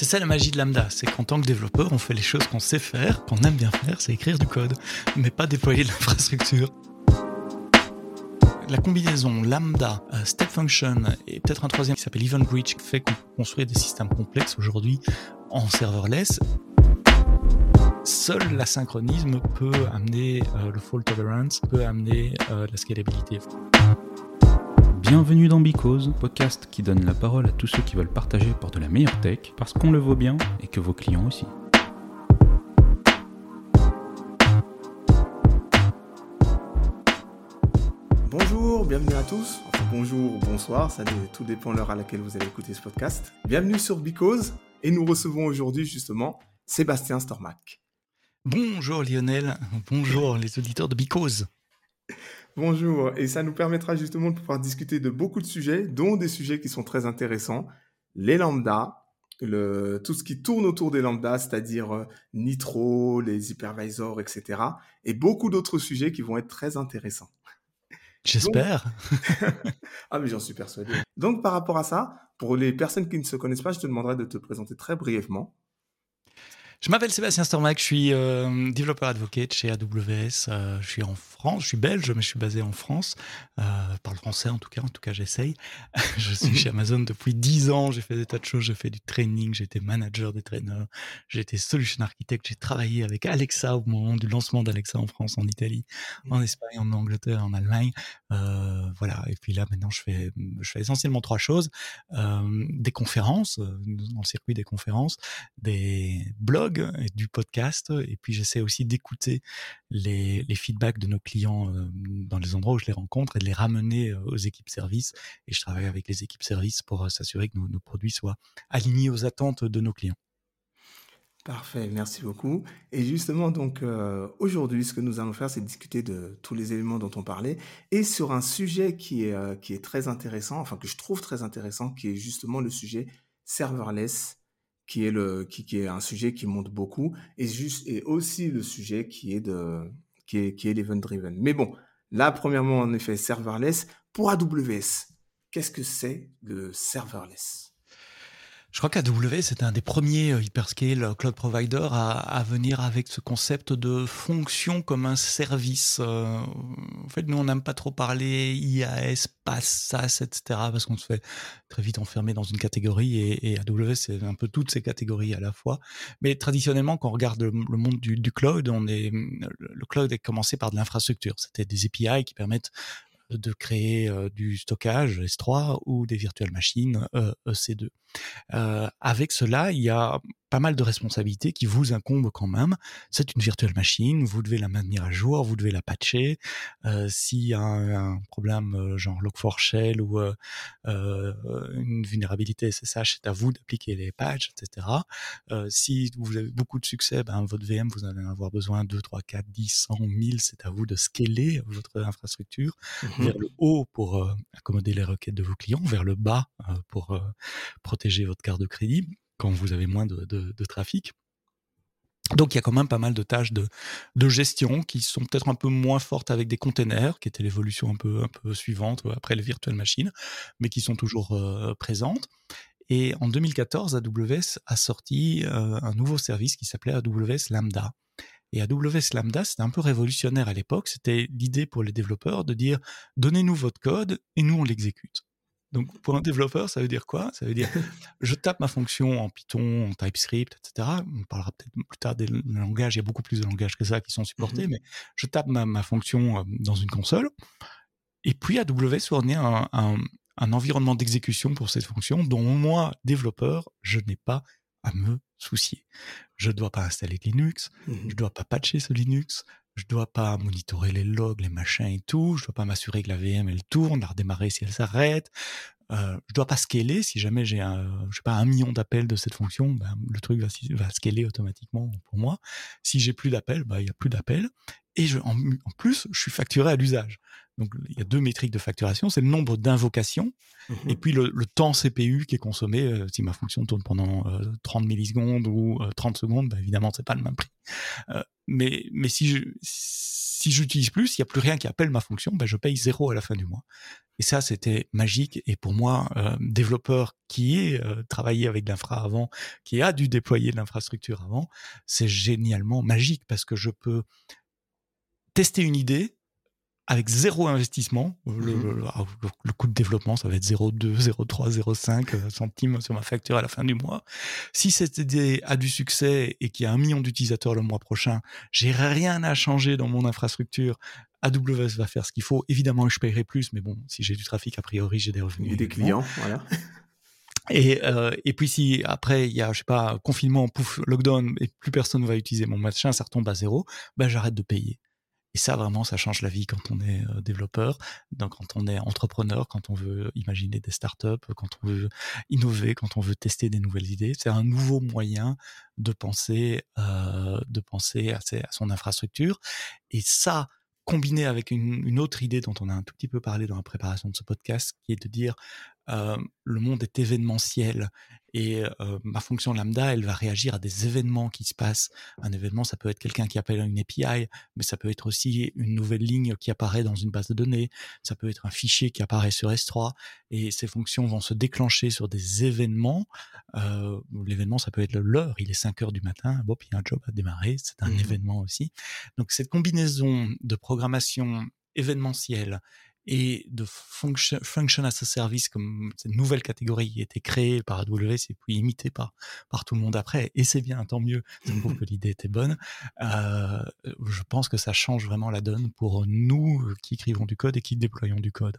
C'est ça la magie de Lambda, c'est qu'en tant que développeur, on fait les choses qu'on sait faire, qu'on aime bien faire, c'est écrire du code, mais pas déployer de l'infrastructure. La combinaison Lambda, euh, Step Function et peut-être un troisième qui s'appelle Event Bridge fait qu'on peut construire des systèmes complexes aujourd'hui en serverless. Seul l'asynchronisme peut amener euh, le fault tolerance, peut amener euh, la scalabilité. Bienvenue dans Because, podcast qui donne la parole à tous ceux qui veulent partager pour de la meilleure tech, parce qu'on le vaut bien et que vos clients aussi. Bonjour, bienvenue à tous. Enfin, bonjour ou bonsoir, ça tout dépend de l'heure à laquelle vous allez écouter ce podcast. Bienvenue sur Because et nous recevons aujourd'hui justement Sébastien Stormac. Bonjour Lionel, bonjour les auditeurs de Because. Bonjour, et ça nous permettra justement de pouvoir discuter de beaucoup de sujets, dont des sujets qui sont très intéressants, les lambdas, le, tout ce qui tourne autour des lambdas, c'est-à-dire euh, Nitro, les hypervisors, etc. Et beaucoup d'autres sujets qui vont être très intéressants. J'espère. ah mais j'en suis persuadé. Donc par rapport à ça, pour les personnes qui ne se connaissent pas, je te demanderai de te présenter très brièvement. Je m'appelle Sébastien Stormac, je suis euh, développeur advocate chez AWS. Euh, je suis en France, je suis belge, mais je suis basé en France. Euh, parle français en tout cas, en tout cas j'essaye. je suis chez Amazon depuis 10 ans, j'ai fait des tas de choses, j'ai fait du training, j'ai été manager des traîneurs, j'ai été solution architect, j'ai travaillé avec Alexa au moment du lancement d'Alexa en France, en Italie, en mmh. Espagne, en Angleterre, en Allemagne. Euh, voilà, et puis là maintenant je fais, je fais essentiellement trois choses. Des conférences, dans le circuit des conférences, des blogs, et du podcast. Et puis j'essaie aussi d'écouter les, feedbacks de nos clients euh, dans les endroits où je les rencontre et de les ramener euh, aux équipes services. Et je travaille avec les équipes services pour euh, s'assurer que nos, produits soient alignés aux attentes de nos clients. Parfait, merci beaucoup. Et justement, donc aujourd'hui, ce que nous allons faire, c'est discuter de tous les éléments dont on parlait et sur un sujet qui est, qui est très intéressant, enfin que je trouve très intéressant, qui est justement le sujet serverless qui est un sujet qui monte beaucoup et aussi le sujet qui est de qui est qui est l'event driven. Mais bon, là premièrement en effet serverless pour AWS. Qu'est-ce que c'est le serverless? Je crois qu'AWS c'est un des premiers euh, hyperscale euh, cloud providers à, venir avec ce concept de fonction comme un service. Euh, en fait, nous, on n'aime pas trop parler IAS, PaaS, etc. parce qu'on se fait très vite enfermer dans une catégorie et, AWS, c'est un peu toutes ces catégories à la fois. Mais traditionnellement, quand on regarde le, monde du, cloud, le cloud est commencé par de l'infrastructure. C'était des API qui permettent de créer du stockage S3 ou des virtual machines EC2. Euh, avec cela, il y a pas mal de responsabilités qui vous incombent quand même. C'est une virtuelle machine, vous devez la maintenir à jour, vous devez la patcher. Euh, S'il y a un, problème euh, genre Log4Shell ou euh, une vulnérabilité SSH, c'est à vous d'appliquer les patchs, etc. Euh, si vous avez beaucoup de succès, ben, votre VM, vous allez avoir besoin 2, 3, 4, 10, 100, 1000, c'est à vous de scaler votre infrastructure mmh vers le haut pour accommoder les requêtes de vos clients, vers le bas pour protéger votre carte de crédit quand vous avez moins de, trafic. Donc il y a quand même pas mal de tâches de, gestion qui sont peut-être un peu moins fortes avec des containers, qui était l'évolution un peu, suivante après les virtual machines, mais qui sont toujours euh, présentes. Et en 2014, AWS a sorti euh, un nouveau service qui s'appelait AWS Lambda. Et AWS Lambda, c'était un peu révolutionnaire à l'époque. C'était l'idée pour les développeurs de dire donnez-nous votre code et nous on l'exécute. Donc, pour un développeur, ça veut dire quoi? Ça veut dire, je tape ma fonction en Python, en TypeScript, etc. On parlera peut-être plus tard des langages. Il y a beaucoup plus de langages que ça qui sont supportés, mmh mais je tape ma, fonction dans une console. Et puis, AWS fournit un, un environnement d'exécution pour cette fonction dont moi, développeur, je n'ai pas à me soucier. Je ne dois pas installer Linux, je ne mmh dois pas patcher ce Linux, je dois pas monitorer les logs, les machins et tout. Je dois pas m'assurer que la VM elle tourne, la redémarrer si elle s'arrête. Euh, je dois pas scaler si jamais j'ai un, je sais pas un million d'appels de cette fonction, ben, le truc va, scaler automatiquement pour moi. Si j'ai plus d'appels, bah il y a plus d'appels. Et en, plus, je suis facturé à l'usage. Donc il y a deux métriques de facturation, c'est le nombre d'invocations mmh et puis le, temps CPU qui est consommé. Euh, si ma fonction tourne pendant 30 euh, millisecondes ou 30 euh, secondes, bah, évidemment c'est pas le même prix. mais mais si je si j'utilise plus, s'il n'y a plus rien qui appelle ma fonction, bah, je paye zéro à la fin du mois. Et ça, c'était magique. Et pour moi, euh, développeur qui est euh, travaillé avec l'infra avant, qui a dû déployer l'infrastructure avant, c'est génialement magique parce que je peux tester une idée, avec zéro investissement. Le, ah, coût de développement, ça va être 0,2, 0,3, 0,5 centimes sur ma facture à la fin du mois. Si cette idée a du succès et qu'il y a un million d'utilisateurs le mois prochain, j'ai rien à changer dans mon infrastructure. AWS va faire ce qu'il faut. Évidemment, je paierai plus, mais bon, si j'ai du trafic, a priori, j'ai des revenus. Et des clients, voilà. Et, euh, et puis si après il y a je sais pas confinement, pouf, lockdown et plus personne ne va utiliser mon machin, ça retombe à zéro, ben j'arrête de payer. Et ça, vraiment, ça change la vie quand on est euh, développeur, donc quand on est entrepreneur, quand on veut imaginer des startups, quand on veut innover, quand on veut tester des nouvelles idées. C'est un nouveau moyen de penser, euh, de penser à, son infrastructure. Et ça, combiné avec une, autre idée dont on a un tout petit peu parlé dans la préparation de ce podcast, qui est de dire euh, le monde est événementiel et euh, ma fonction lambda, elle va réagir à des événements qui se passent. Un événement, ça peut être quelqu'un qui appelle une API, mais ça peut être aussi une nouvelle ligne qui apparaît dans une base de données, ça peut être un fichier qui apparaît sur S3, et ces fonctions vont se déclencher sur des événements. Euh, l'événement, ça peut être l'heure, il est 5 heures du matin, bon, il y a un job à démarrer, c'est un mmh événement aussi. Donc cette combinaison de programmation événementielle et de function, function as a service comme cette nouvelle catégorie qui a été créée par AWS et puis imitée par, par tout le monde après. Et c'est bien, tant mieux, ça prouve que l'idée était bonne. Euh, je pense que ça change vraiment la donne pour nous qui écrivons du code et qui déployons du code.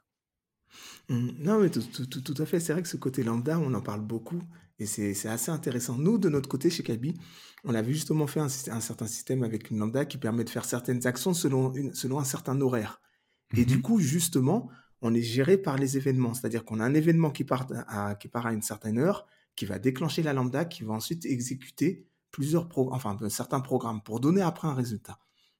Mmh, non, mais tout, tout, tout, à fait. C'est vrai que ce côté lambda, on en parle beaucoup et c'est assez intéressant. Nous, de notre côté, chez Kaby, on avait justement fait un, un, certain système avec une lambda qui permet de faire certaines actions selon, une, selon un certain horaire. Et du mmh coup, justement, on est géré par les événements. C'est-à-dire qu'on a un événement qui part à, qui part à une certaine heure, qui va déclencher la lambda, qui va ensuite exécuter plusieurs programmes, enfin, certains programmes pour donner après un résultat.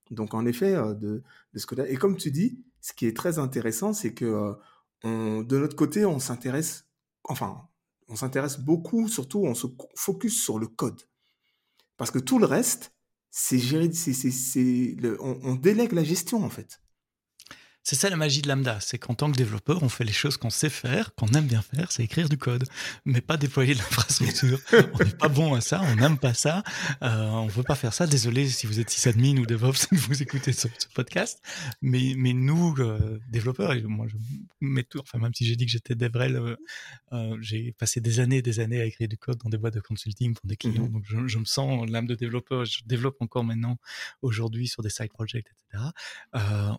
Donc, en effet, euh, de, de ce côté Et comme tu dis, ce qui est très intéressant, c'est que euh, on, de notre côté, on s'intéresse, enfin, on s'intéresse beaucoup, surtout, on se focus sur le code. Parce que tout le reste, c'est géré, c'est, c'est, on, on délègue la gestion, en fait. C'est ça la magie de Lambda, c'est qu'en tant que développeur, on fait les choses qu'on sait faire, qu'on aime bien faire, c'est écrire du code, mais pas déployer de l'infrastructure. on n'est pas bon à ça, on n'aime pas ça, euh, on veut pas faire ça. Désolé si vous êtes sysadmin ou DevOps vous écoutez ce, podcast, mais, mais nous, euh, développeurs, et moi je mets tout, enfin même si j'ai dit que j'étais DevRel, euh, euh, j'ai passé des années et des années à écrire du code dans des boîtes de consulting pour des clients, mmh donc je, je, me sens l'âme de développeur, je développe encore maintenant aujourd'hui sur des side projects, etc.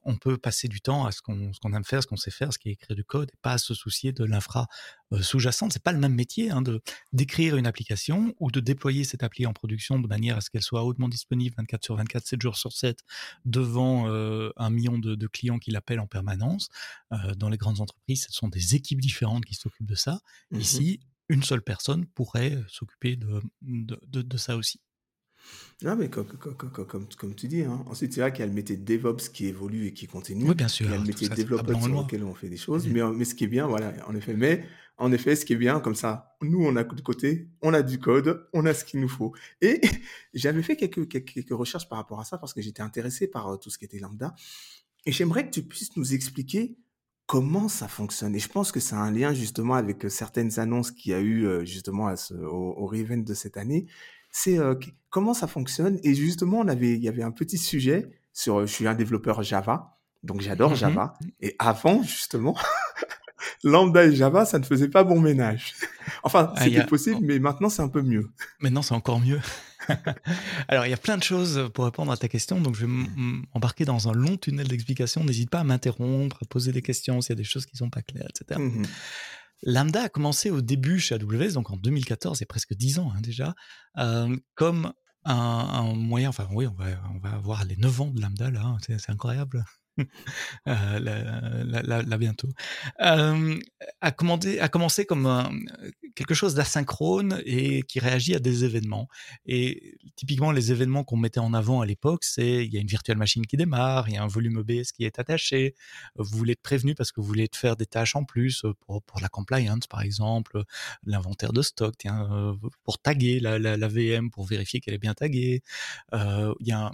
On peut passer du temps à ce qu'on aime faire, ce qu'on sait faire, ce qui est écrire du code, et pas à se soucier de l'infra euh, sous-jacente. C'est pas le même métier hein, de d'écrire une application ou de déployer cette appli en production de manière à ce qu'elle soit hautement disponible 24 sur 24, 7 jours sur 7 devant euh, un million de, de, clients qui l'appellent en permanence. Euh, dans les grandes entreprises, ce sont des équipes différentes qui s'occupent de ça. Mmh Ici, une seule personne pourrait s'occuper de, de, de, de ça aussi. Non, mais comme, comme, comme, comme tu dis, hein. ensuite, c'est vrai qu'il y a le métier de DevOps qui évolue et qui continue. Oui, bien sûr. Il y a le métier de développeur sur lequel on fait des choses. Mais, mais ce qui est bien, voilà, en effet. Mais en effet, ce qui est bien, comme ça, nous, on a de côté, on a du code, on a ce qu'il nous faut. Et j'avais fait quelques, quelques, quelques, recherches par rapport à ça parce que j'étais intéressé par euh, tout ce qui était lambda. Et j'aimerais que tu puisses nous expliquer comment ça fonctionne. Et je pense que c'est un lien justement avec euh, certaines annonces qu'il y a eu euh, justement à ce, au, au de cette année c'est euh, comment ça fonctionne? Et justement, on avait, il y avait un petit sujet sur, euh, je suis un développeur Java, donc j'adore mmh Java. Et avant, justement, lambda et Java, ça ne faisait pas bon ménage. enfin, ah, c'était a... possible, mais maintenant c'est un peu mieux. Maintenant, c'est encore mieux. Alors, il y a plein de choses pour répondre à ta question, donc je vais m'embarquer dans un long tunnel d'explication. N'hésite pas à m'interrompre, à poser des questions s'il y a des choses qui sont pas claires, etc. Mmh Lambda a commencé au début chez AWS, donc en 2014, il y a presque 10 ans hein, déjà, euh, comme un, un, moyen, enfin oui, on va, on va avoir les 9 ans de Lambda là, hein, c'est incroyable. euh, là, là, bientôt, euh, a, commencé comme quelque chose d'asynchrone et qui réagit à des événements. Et typiquement, les événements qu'on mettait en avant à l'époque, c'est il y a une virtuelle machine qui démarre, il y a un volume OBS qui est attaché, vous voulez être prévenu parce que vous voulez faire des tâches en plus pour, pour la compliance, par exemple, l'inventaire de stock, tiens, pour taguer la, VM, pour vérifier qu'elle est bien taguée. Euh, il y a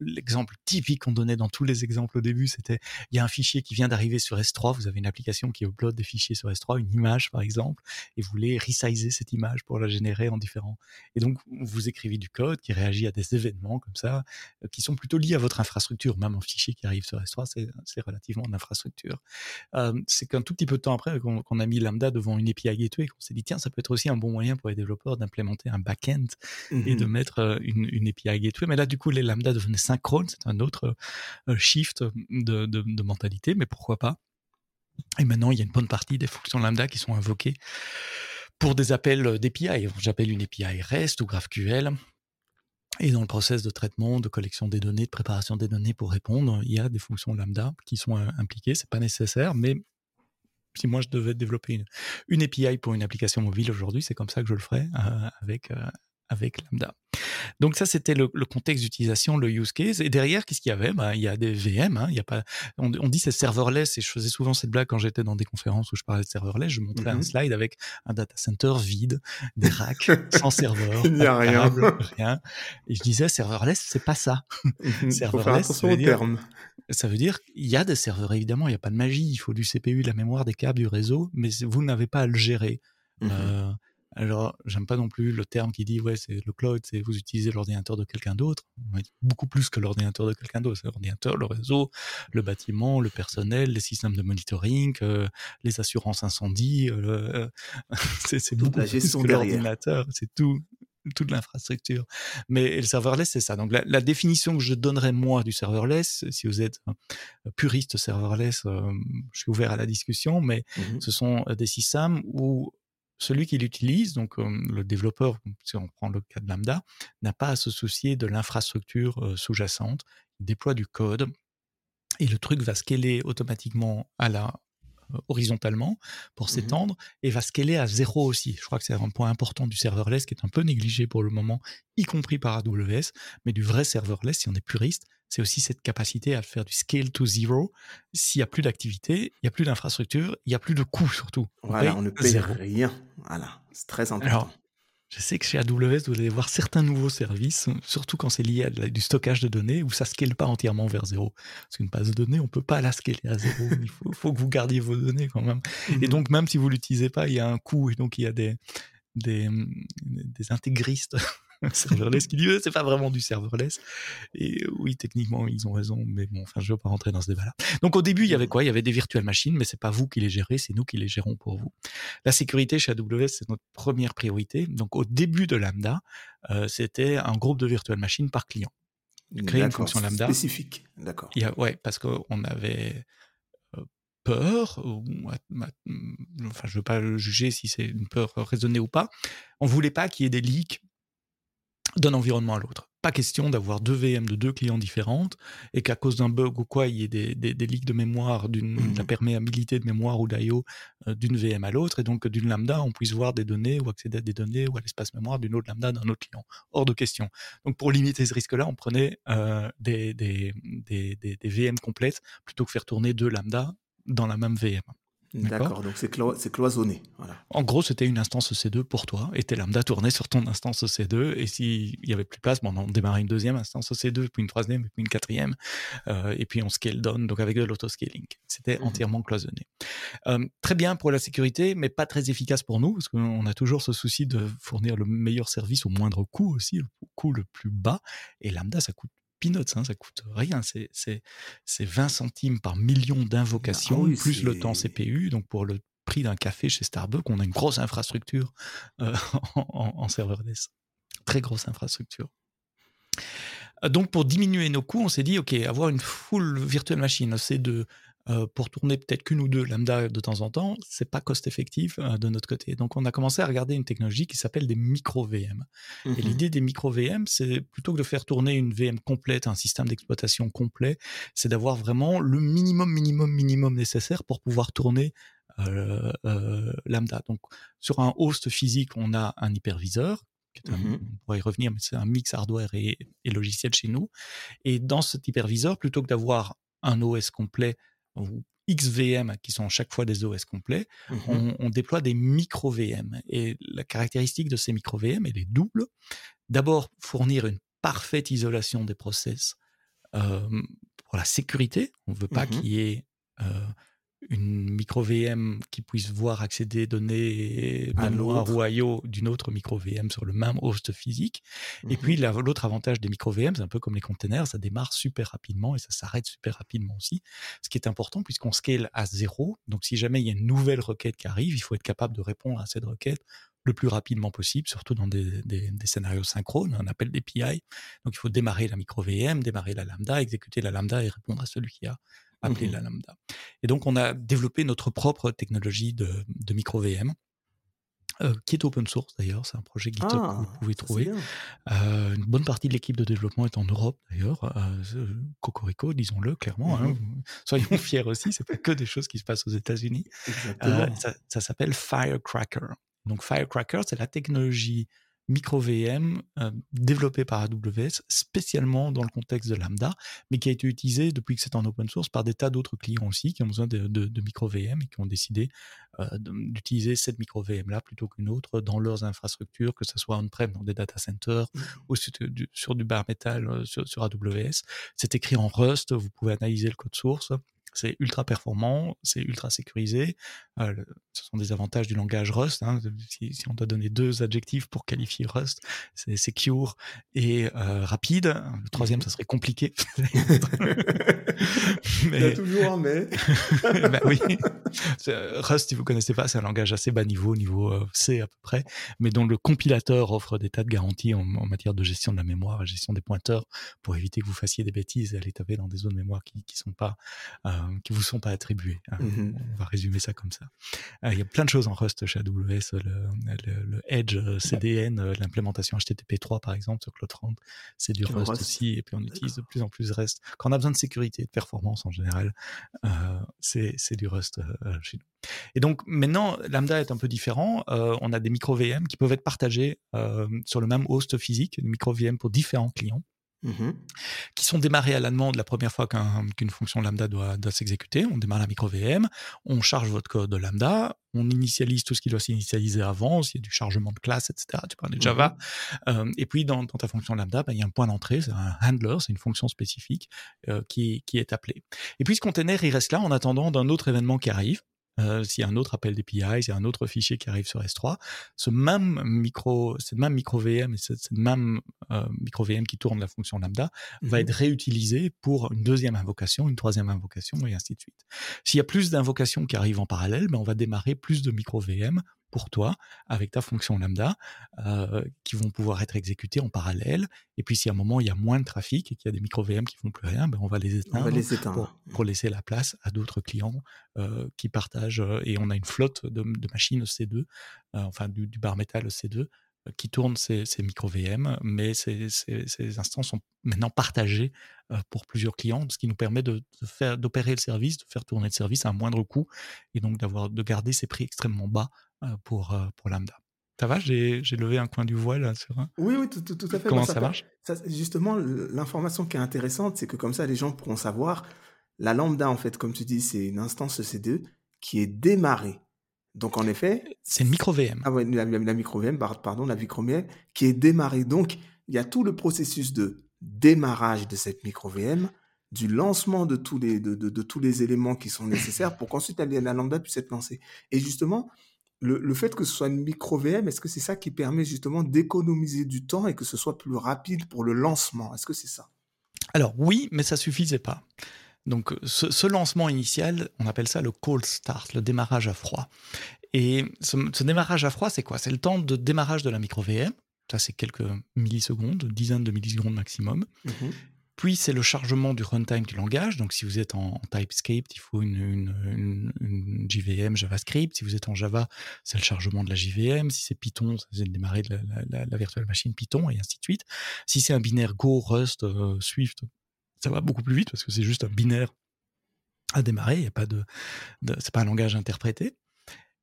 l'exemple typique qu'on donnait dans tous les exemples au c'était il y a un fichier qui vient d'arriver sur S3, vous avez une application qui upload des fichiers sur S3, une image par exemple, et vous voulez resizer cette image pour la générer en différent. Et donc, vous écrivez du code qui réagit à des événements comme ça, euh, qui sont plutôt liés à votre infrastructure. Même un fichier qui arrive sur S3, c'est relativement une infrastructure. Euh, c'est qu'un tout petit peu de temps après qu'on a mis Lambda devant une API Gateway, qu'on s'est dit, tiens, ça peut être aussi un bon moyen pour les développeurs d'implémenter un back-end et de mmh mettre euh, une, une, API Gateway. Mais là, du coup, les Lambda devenaient synchrones. C'est un autre shift de, mentalité, mais pourquoi pas et maintenant, il y a une bonne partie des fonctions lambda qui sont invoquées pour des appels d'API. J'appelle une API REST ou GraphQL. Et dans le process de traitement, de collection des données, de préparation des données pour répondre, il y a des fonctions lambda qui sont euh, impliquées. C'est pas nécessaire, mais si moi je devais développer une, API pour une application mobile aujourd'hui, c'est comme ça que je le ferais euh, avec, euh, avec Lambda. Donc ça, c'était le, contexte d'utilisation, le use case. Et derrière, qu'est-ce qu'il y avait? Bah, Il y a des VM. Hein, il y a pas, on, dit c'est serverless. Et je faisais souvent cette blague quand j'étais dans des conférences où je parlais de serverless. Je montrais un mmh slide avec un data center vide, des racks sans serveur. Il n'y a rien. rien. Et je disais serverless, c'est pas ça. Mmh serverless, ça veut, dire, ça veut dire il y a des serveurs évidemment. Il n'y a pas de magie. Il faut du CPU, de la mémoire, des câbles, du réseau, mais vous n'avez pas à le gérer. Mmh euh, alors, j'aime pas non plus le terme qui dit ouais, c'est le cloud, c'est vous utilisez l'ordinateur de quelqu'un d'autre. Beaucoup plus que l'ordinateur de quelqu'un d'autre. C'est l'ordinateur, le réseau, le bâtiment, le personnel, les systèmes de monitoring, euh, les assurances incendie. Euh, c'est beaucoup plus que l'ordinateur. C'est tout, toute l'infrastructure. Mais le serverless, c'est ça. Donc la, définition que je donnerais moi du serverless, si vous êtes puriste serverless, euh, je suis ouvert à la discussion, mais mmh ce sont des systèmes où celui qui l'utilise, donc le développeur, si on prend le cas de Lambda, n'a pas à se soucier de l'infrastructure sous-jacente. Il déploie du code et le truc va scaler automatiquement à la horizontalement pour mmh s'étendre et va scaler à zéro aussi. Je crois que c'est un point important du serverless qui est un peu négligé pour le moment, y compris par AWS, mais du vrai serverless, si on est puriste, c'est aussi cette capacité à faire du scale to zero. S'il n'y a plus d'activité, il n'y a plus d'infrastructure, il n'y a plus de coûts surtout. voilà, on ne paye rien. Voilà, c'est très important. Alors, je sais que chez AWS, vous allez voir certains nouveaux services, surtout quand c'est lié à du stockage de données, où ça ne scale pas entièrement vers zéro. Parce qu'une base de données, on ne peut pas la scaler à zéro. il faut, que vous gardiez vos données quand même. Et mmh donc, même si vous ne l'utilisez pas, il y a un coût et donc il y a des, des, des intégristes serverless qui dit c'est pas vraiment du serverless. Et oui, techniquement, ils ont raison, mais bon, enfin, je veux pas rentrer dans ce débat-là. Donc au début, il y avait quoi? Il y avait des virtual machines, mais c'est pas vous qui les gérez, c'est nous qui les gérons pour vous. La sécurité chez AWS, c'est notre première priorité. Donc au début de Lambda, euh, c'était un groupe de virtual machines par client. Créer une fonction Lambda. Spécifique, d'accord. Ouais, parce qu'on avait euh, peur, enfin je veux pas juger si c'est une peur raisonnée ou pas, on voulait pas qu'il y ait des leaks d'un environnement à l'autre. Pas question d'avoir deux VM de deux clients différentes et qu'à cause d'un bug ou quoi, il y ait des, des, des leaks de mémoire, d'une mmh. la perméabilité de mémoire ou d'IO euh, d'une VM à l'autre et donc d'une lambda, on puisse voir des données ou accéder à des données ou à l'espace mémoire d'une autre lambda d'un autre client. Hors de question. Donc pour limiter ce risque-là, on prenait euh, des, des, des, VM complètes plutôt que faire tourner deux lambda dans la même VM. D'accord, donc c'est cloisonné. Voilà. En gros, c'était une instance EC2 pour toi, et tes lambda tournait sur ton instance EC2, et s'il y avait plus de place, bon, on démarrait une deuxième instance EC2, puis une troisième, puis une quatrième, euh, et puis on scale down, donc avec de l'autoscaling. C'était mmh entièrement cloisonné. Euh, très bien pour la sécurité, mais pas très efficace pour nous, parce qu'on a toujours ce souci de fournir le meilleur service au moindre coût aussi, le coût le plus bas, et lambda, ça coûte peanuts, hein, ça coûte rien. C'est 20 centimes par million d'invocations, ah plus le temps CPU. Donc pour le prix d'un café chez Starbucks, on a une grosse infrastructure euh, en, en, serverless. Très grosse infrastructure. Donc pour diminuer nos coûts, on s'est dit, OK, avoir une full virtual machine, c'est de euh, pour tourner peut-être qu'une ou deux lambda de temps en temps, c'est pas cost effectif euh, de notre côté. Donc on a commencé à regarder une technologie qui s'appelle des micro VM. Et mmh l'idée des micro VM, c'est plutôt que de faire tourner une VM complète, un système d'exploitation complet, c'est d'avoir vraiment le minimum, minimum, minimum nécessaire pour pouvoir tourner lambda. Donc sur un host physique, on a un hyperviseur. Mmh on pourrait y revenir, mais c'est un mix hardware et, logiciel chez nous. Et dans cet hyperviseur, plutôt que d'avoir un OS complet ou XVM qui sont chaque fois des OS complets, mmh on, on, déploie des micro-VM. Et la caractéristique de ces micro-VM, elle est double. D'abord, fournir une parfaite isolation des process pour la sécurité. On ne veut pas mmh qu'il y ait une micro VM qui puisse voir accéder données mémoire ou IO d'une autre micro VM sur le même host physique. Et puis mmh l'autre avantage des micro VM, c'est un peu comme les containers, ça démarre super rapidement et ça s'arrête super rapidement aussi. Ce qui est important puisqu'on scale à zéro. Donc si jamais il y a une nouvelle requête qui arrive, il faut être capable de répondre à cette requête le plus rapidement possible, surtout dans des, scénarios synchrones, on appelle des PI. Donc il faut démarrer la micro VM, démarrer la lambda, exécuter la lambda et répondre à celui qui a appelé mmh la lambda. Et donc on a développé notre propre technologie de, micro VM. Euh, qui est open source d'ailleurs, c'est un projet GitHub que vous ah, pouvez trouver. Euh, une bonne partie de l'équipe de développement est en Europe d'ailleurs, euh, Cocorico, disons-le clairement. Hein. Mmh soyons fiers aussi, c'est pas que des choses qui se passent aux États-Unis. ça, ça s'appelle Firecracker. Donc Firecracker, c'est la technologie micro-VM euh, développée par AWS spécialement dans le contexte de Lambda, mais qui a été utilisée depuis que c'est en open source par des tas d'autres clients aussi qui ont besoin de, micro-VM et qui ont décidé euh, d'utiliser cette micro-VM-là plutôt qu'une autre dans leurs infrastructures, que ce soit on-prem dans des data centers mmh. ou sur du, bar metal euh, sur, sur AWS. C'est écrit en Rust, vous pouvez analyser le code source. C'est ultra performant, c'est ultra sécurisé. Euh, ce sont des avantages du langage Rust. Hein. Si, on doit donner deux adjectifs pour qualifier Rust, c'est secure et euh, rapide. Le troisième, ça serait compliqué. mais... Il y a toujours un mais. ben oui. Rust, si vous connaissez pas, c'est un langage assez bas niveau, niveau euh, C à peu près, mais dont le compilateur offre des tas de garanties en, matière de gestion de la mémoire, gestion des pointeurs, pour éviter que vous fassiez des bêtises et aller taper dans des zones de mémoire qui ne sont pas euh, qui vous sont pas attribués. Hein. Mmh on va résumer ça comme ça. Euh, il y a plein de choses en Rust chez AWS, le, Edge euh, CDN, l'implémentation HTTP3 par exemple sur CloudFront, c'est du Rust, aussi. Et puis on utilise de plus en plus Rest. Quand on a besoin de sécurité et de performance en général, c'est du Rust chez nous. Et donc maintenant, Lambda est un peu différent. on a des micro VM qui peuvent être partagés sur le même host physique, des micro VM pour différents clients. Mmh qui sont démarrés à la demande la première fois qu'une fonction lambda doit, s'exécuter. On démarre la micro VM, on charge votre code lambda, on initialise tout ce qui doit s'initialiser avant, s'il y a du chargement de classe, etc. Tu parles de Java. Mmh euh, et puis, dans, ta fonction lambda, bah, il y a un point d'entrée, c'est un handler, c'est une fonction spécifique euh, qui, qui est appelée. Et puis, ce container, il reste là en attendant d'un autre événement qui arrive. Euh, s'il y a un autre appel d'API, s'il y a un autre fichier qui arrive sur S3, ce même micro, cette même micro VM et cette, même euh, micro VM qui tourne la fonction lambda va mmh être réutilisé pour une deuxième invocation, une troisième invocation et ainsi de suite. S'il y a plus d'invocations qui arrivent en parallèle, ben on va démarrer plus de micro VM pour toi avec ta fonction lambda euh, qui vont pouvoir être exécutées en parallèle. Et puis si à un moment il y a moins de trafic et qu'il y a des micro VM qui font plus rien, ben on va les éteindre, les éteindre. Pour, laisser la place à d'autres clients euh, qui partagent. Euh, et on a une flotte de, machines EC2, enfin du, bar metal EC2 qui tournent ces, micro VM, mais ces, instances sont maintenant partagées pour plusieurs clients, ce qui nous permet de, faire d'opérer le service, de faire tourner le service à un moindre coût, et donc d'avoir de garder ces prix extrêmement bas pour, euh, pour Lambda. Ça va J'ai levé un coin du voile sur un... Oui, oui, tout, tout, à fait. Comment ça, marche? Justement, l'information qui est intéressante, c'est que comme ça, les gens pourront savoir, la Lambda, en fait, comme tu dis, c'est une instance EC2 qui est démarrée. Donc, en effet... C'est une micro-VM. Ah oui, la, micro-VM, pardon, la micro-VM, qui est démarrée. Donc, il y a tout le processus de démarrage de cette micro-VM, du lancement de tous les, de, de, tous les éléments qui sont nécessaires pour qu'ensuite la Lambda puisse être lancée. Et justement, le, fait que ce soit une micro VM, est-ce que c'est ça qui permet justement d'économiser du temps et que ce soit plus rapide pour le lancement? Est-ce que c'est ça? Alors oui, mais ça suffisait pas. Donc ce, lancement initial, on appelle ça le cold start, le démarrage à froid. Et ce, démarrage à froid, c'est quoi? C'est le temps de démarrage de la micro VM. Ça, c'est quelques millisecondes, dizaines de millisecondes maximum. Mmh puis, c'est le chargement du runtime du langage. Donc, si vous êtes en, TypeScript, il faut une, JVM JavaScript. Si vous êtes en Java, c'est le chargement de la JVM. Si c'est Python, c'est le démarrer de la, virtual machine Python et ainsi de suite. Si c'est un binaire Go, Rust, euh, Swift, ça va beaucoup plus vite parce que c'est juste un binaire à démarrer. Il y a pas de, c'est pas un langage interprété.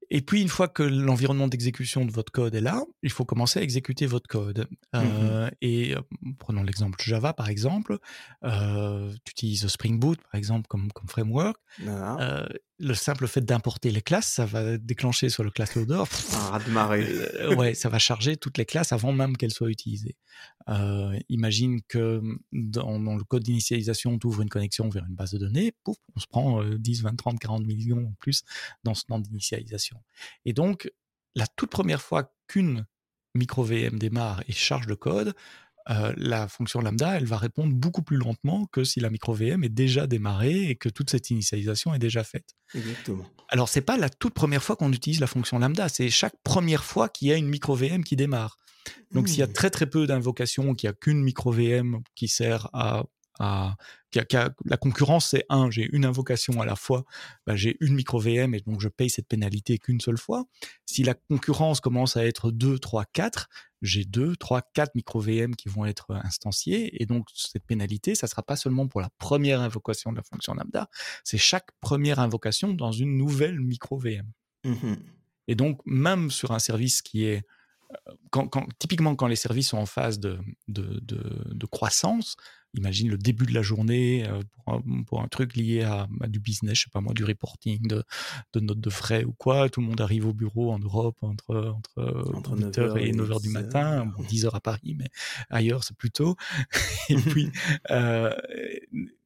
Et puis, une fois que l'environnement d'exécution de votre code est là, il faut commencer à exécuter votre code. Euh, et euh, prenons l'exemple Java, par exemple. Euh, tu utilises Spring Boot, par exemple, comme, comme framework. Euh, le simple fait d'importer les classes, ça va déclencher sur le class loader. Un de ouais, ça va charger toutes les classes avant même qu'elles soient utilisées. imagine que dans, dans le code d'initialisation, tu ouvres une connexion vers une base de données, pouf, on se prend 10, 20, 30, 40 millions en plus dans ce temps d'initialisation. Et donc, la toute première fois qu'une micro-VM démarre et charge le code, euh, la fonction lambda, elle va répondre beaucoup plus lentement que si la micro-VM est déjà démarrée et que toute cette initialisation est déjà faite. Exactement. Alors, c'est pas la toute première fois qu'on utilise la fonction lambda, c'est chaque première fois qu'il y a une micro-VM qui démarre. Donc, s'il y a mmh. très très peu d'invocations, qu'il n'y a qu'une micro-VM qui sert à la concurrence, c'est un, j'ai une invocation à la fois, bah, j'ai une micro VM et donc je paye cette pénalité qu'une seule fois. Si la concurrence commence à être 2, 3, 4, j'ai 2, 3, 4 micro VM qui vont être instanciés et donc cette pénalité, ça sera pas seulement pour la première invocation de la fonction lambda, c'est chaque première invocation dans une nouvelle micro VM. Mmh et donc même sur un service qui est euh, quand, typiquement quand les services sont en phase de, de, de croissance, imagine le début de la journée euh, pour, un, truc lié à, du business, je sais pas moi, du reporting, de, notes de frais ou quoi. Tout le monde arrive au bureau en Europe entre, entre, entre 8h et 9h du matin, bon, 10h à Paris, mais ailleurs c'est plus tôt. et puis, euh,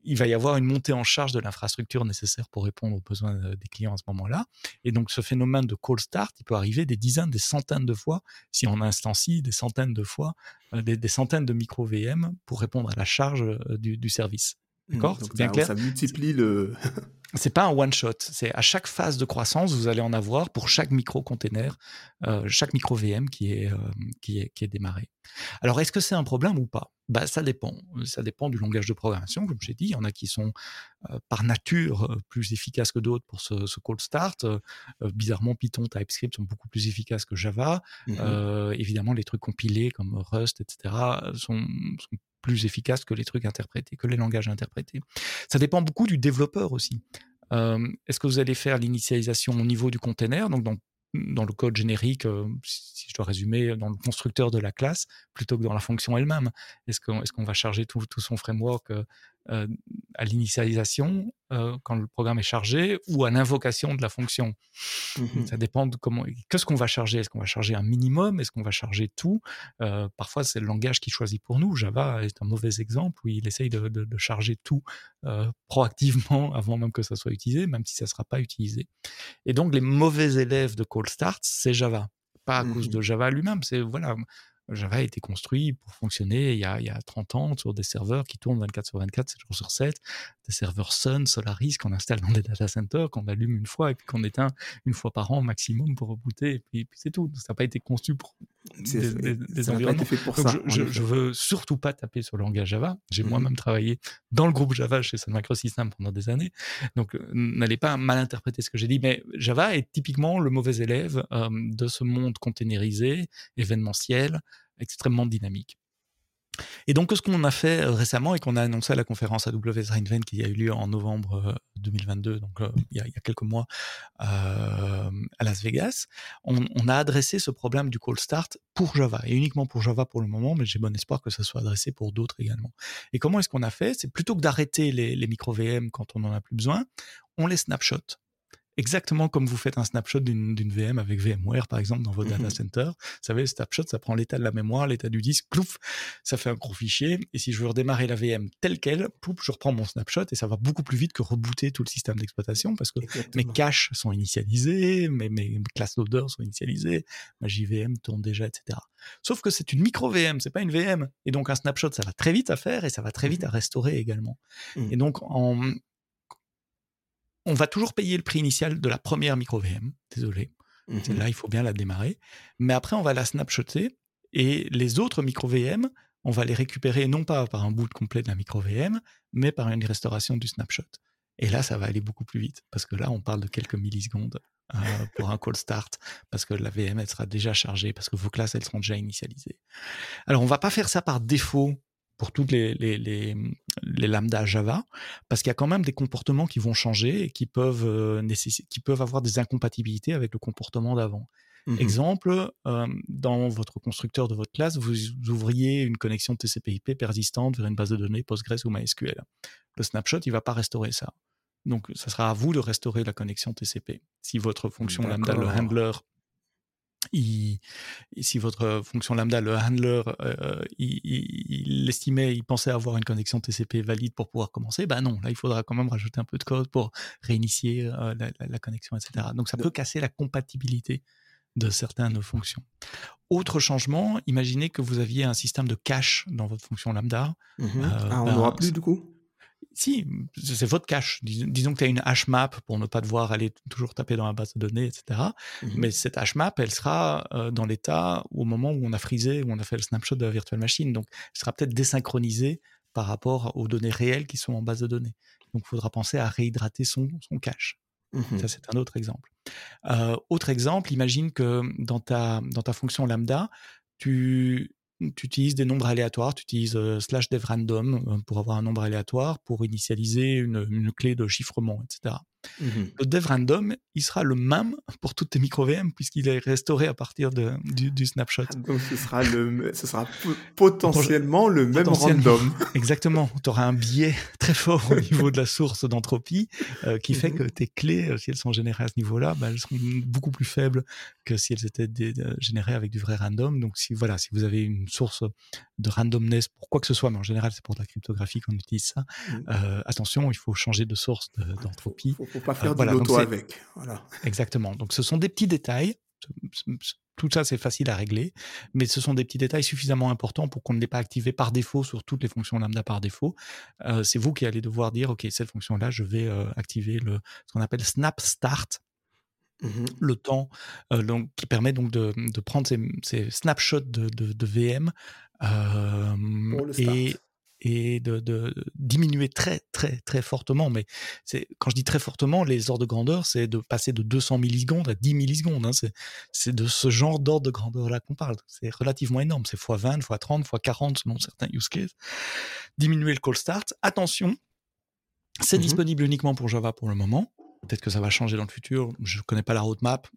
il va y avoir une montée en charge de l'infrastructure nécessaire pour répondre aux besoins des clients à ce moment-là. Et donc, ce phénomène de call start, il peut arriver des dizaines, des centaines de fois, si on instancie des centaines de fois, euh, des, centaines de micro VM pour répondre à la charge euh, du, service. Mmh, D'accord? C'est bien clair? Ça multiplie le. c'est pas un one shot. C'est à chaque phase de croissance, vous allez en avoir pour chaque micro container, euh, chaque micro VM qui est, qui est qui est démarré. Alors, est-ce que c'est un problème ou pas? Bah, ça dépend. Ça dépend du langage de programmation, comme j'ai dit. Il y en a qui sont par nature plus efficaces que d'autres pour ce, ce cold start. bizarrement, Python, TypeScript sont beaucoup plus efficaces que Java. Mmh évidemment, les trucs compilés comme Rust, etc., sont, sont plus efficaces que les trucs interprétés, que les langages interprétés. Ça dépend beaucoup du développeur aussi. Est-ce que vous allez faire l'initialisation au niveau du container, donc dans le code générique, euh, si je dois résumer, dans le constructeur de la classe, plutôt que dans la fonction elle-même? Est-ce qu'on va charger tout, tout son framework euh, euh, à l'initialisation euh, quand le programme est chargé ou à l'invocation de la fonction. Mmh Ça dépend de comment. Qu'est-ce qu'on va charger? Est-ce qu'on va charger un minimum? Est-ce qu'on va charger tout? Euh, Parfois, c'est le langage qui choisit pour nous. Java est un mauvais exemple où il essaye de, de, de charger tout proactivement avant même que ça soit utilisé, même si ça ne sera pas utilisé. Et donc, les mauvais élèves de Call Start, c'est Java pas à cause mmh de Java lui-même. C'est voilà, Java a été construit pour fonctionner il y, a, il y, a, 30 ans sur des serveurs qui tournent 24 sur 24, 7 jours sur 7, des serveurs Sun, Solaris qu'on installe dans des data centers, qu'on allume une fois et puis qu'on éteint une fois par an maximum pour rebooter, et puis, c'est tout. Ça n'a pas été conçu pour des, des, environnements. Fait pour ça, je, je, veux surtout pas taper sur le langage Java. J'ai mmh moi-même travaillé dans le groupe Java chez Sun Microsystems pendant des années, donc euh, n'allez pas mal interpréter ce que j'ai dit, mais Java est typiquement le mauvais élève euh, de ce monde containerisé, événementiel, extrêmement dynamique. Et donc, ce qu'on a fait euh, récemment et qu'on a annoncé à la conférence AWS Reinvent qui a eu lieu en novembre 2022, euh, donc euh, il, y a, quelques mois à Las Vegas, on, a adressé ce problème du call start pour Java et uniquement pour Java pour le moment, mais j'ai bon espoir que ça soit adressé pour d'autres également. Et comment est-ce qu'on a fait? C'est plutôt que d'arrêter les, les micro VM quand on n'en a plus besoin, on les snapshot exactement comme vous faites un snapshot d'une VM avec VMware, par exemple, dans votre data mmh center. Vous savez, le snapshot, ça prend l'état de la mémoire, l'état du disque, plouf, ça fait un gros fichier. Et si je veux redémarrer la VM telle qu'elle, pouf, je reprends mon snapshot et ça va beaucoup plus vite que rebooter tout le système d'exploitation parce que mes caches sont initialisés, mes, mes class loaders sont initialisés, ma JVM tourne déjà, etc. Sauf que c'est une micro VM, c'est pas une VM. Et donc un snapshot, ça va très vite à faire et ça va très vite à restaurer également. Mmh. Et donc en, on va toujours payer le prix initial de la première micro VM. Désolé. Mmh là, il faut bien la démarrer. Mais après, on va la snapshotter et les autres micro VM, on va les récupérer non pas par un boot complet de la micro VM, mais par une restauration du snapshot. Et là, ça va aller beaucoup plus vite parce que là, on parle de quelques millisecondes euh, pour un call start parce que la VM, elle sera déjà chargée, parce que vos classes, elles seront déjà initialisées. Alors, on va pas faire ça par défaut pour toutes les, les, les, les lambda Java, parce qu'il y a quand même des comportements qui vont changer et qui peuvent, euh, qui peuvent avoir des incompatibilités avec le comportement d'avant. Mmh Exemple, euh, dans votre constructeur de votre classe, vous ouvriez une connexion TCP/IP persistante vers une base de données Postgres ou MySQL. Le snapshot, il va pas restaurer ça. Donc, ça sera à vous de restaurer la connexion TCP. Si votre fonction lambda, le handler, si votre fonction lambda, le handler, euh, il, estimait, il pensait avoir une connexion TCP valide pour pouvoir commencer, ben non, là il faudra quand même rajouter un peu de code pour réinitier euh, la, connexion, etc. Donc ça peut casser la compatibilité de certaines fonctions. Autre changement, imaginez que vous aviez un système de cache dans votre fonction lambda. Mmh euh, ah, on n'aura ben, plus du coup? Si, c'est votre cache. disons que tu as une hash map pour ne pas devoir aller toujours taper dans la base de données, etc. Mmh Mais cette hash map, elle sera euh, dans l'état au moment où on a frisé, où on a fait le snapshot de la virtual machine. Donc, elle sera peut-être désynchronisée par rapport aux données réelles qui sont en base de données. Donc, il faudra penser à réhydrater son, son cache. Mmh Ça, c'est un autre exemple. Euh, autre exemple, imagine que dans ta, dans ta fonction lambda, tu, tu utilises des nombres aléatoires, tu utilises euh, slash dev random euh, pour avoir un nombre aléatoire, pour initialiser une, une clé de chiffrement, etc. Mmh le dev random, il sera le même pour toutes tes micro-VM puisqu'il est restauré à partir de, du, snapshot. Ah, donc ce sera, le, ce sera potentiellement le même random. Exactement. Tu auras un biais très fort au niveau de la source d'entropie euh, qui fait mmh que tes clés, euh, si elles sont générées à ce niveau-là, bah, elles seront beaucoup plus faibles que si elles étaient générées avec du vrai random. Donc si, voilà, si vous avez une source de randomness pour quoi que ce soit, mais en général c'est pour la cryptographie qu'on utilise ça, mmh. euh, attention, il faut changer de source d'entropie faut pas faire euh, du loto avec. Voilà. Exactement. Donc ce sont des petits détails. Tout ça, c'est facile à régler, mais ce sont des petits détails suffisamment importants pour qu'on ne l'ait pas activé par défaut sur toutes les fonctions lambda par défaut. Euh, c'est vous qui allez devoir dire, OK, cette fonction-là, je vais euh, activer le, ce qu'on appelle snap start, mmh le temps donc, qui permet donc de, de prendre ces, ces snapshots de, de, de VM et et de, diminuer très très très fortement. Mais c'est quand je dis très fortement, les ordres de grandeur, c'est de passer de 200 millisecondes à 10 millisecondes. Hein. C'est de ce genre d'ordre de grandeur là qu'on parle. C'est relativement énorme. C'est x20, x30, x40 selon certains use cases. Diminuer le call start. Attention, c'est mmh disponible uniquement pour Java pour le moment. Peut-être que ça va changer dans le futur. Je ne connais pas la roadmap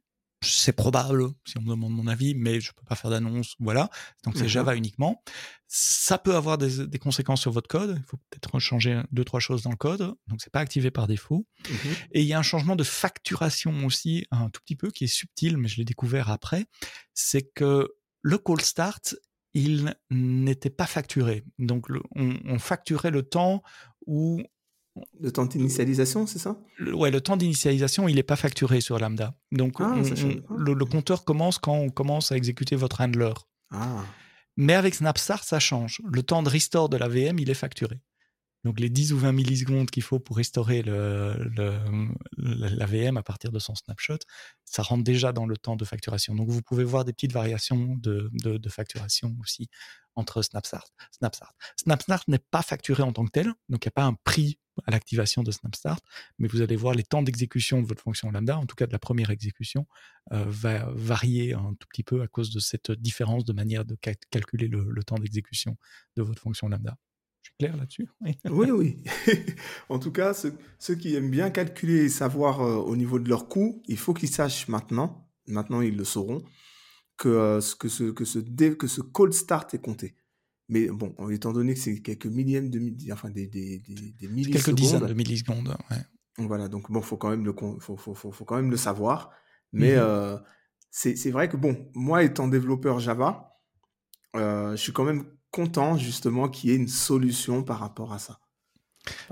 c'est probable, si on me demande mon avis, mais je peux pas faire d'annonce, voilà. Donc c'est Java uniquement. Ça peut avoir des, conséquences sur votre code. Il faut peut-être changer deux trois choses dans le code. Donc c'est pas activé par défaut. Mmh Et il y a un changement de facturation aussi un tout petit peu qui est subtil, mais je l'ai découvert après. C'est que le call start, il n'était pas facturé. Donc on, on, facturait le temps où le temps d'initialisation, c'est ça? Ouais, le temps d'initialisation, il n'est pas facturé sur Lambda. Donc, ah, le, compteur commence quand on commence à exécuter votre handler. Ah. Mais avec Snapstart, ça change. Le temps de restore de la VM, il est facturé. Donc, les 10 ou 20 millisecondes qu'il faut pour restaurer la VM à partir de son snapshot, ça rentre déjà dans le temps de facturation. Donc, vous pouvez voir des petites variations de, facturation aussi entre Snapstart. Snapstart. Snapstart n'est pas facturé en tant que tel, donc il n'y a pas un prix à l'activation de Snapstart, mais vous allez voir les temps d'exécution de votre fonction lambda, en tout cas de la première exécution, euh, va varier un tout petit peu à cause de cette différence de manière de calculer le, temps d'exécution de votre fonction lambda. Clair là-dessus Oui, oui. en tout cas, ceux, qui aiment bien calculer et savoir euh, au niveau de leur coût, il faut qu'ils sachent maintenant, maintenant ils le sauront, que, euh, que, ce, que, ce, que ce cold start est compté. Mais bon, étant donné que c'est quelques millièmes de enfin des, des, des, millisecondes. Quelques dizaines de millisecondes, ouais. Voilà, donc bon, faut quand même le, faut, faut, faut, faut quand même le savoir. Mais mmh euh, c'est vrai que bon, moi étant développeur Java, euh, je suis quand même content justement qu'il y ait une solution par rapport à ça.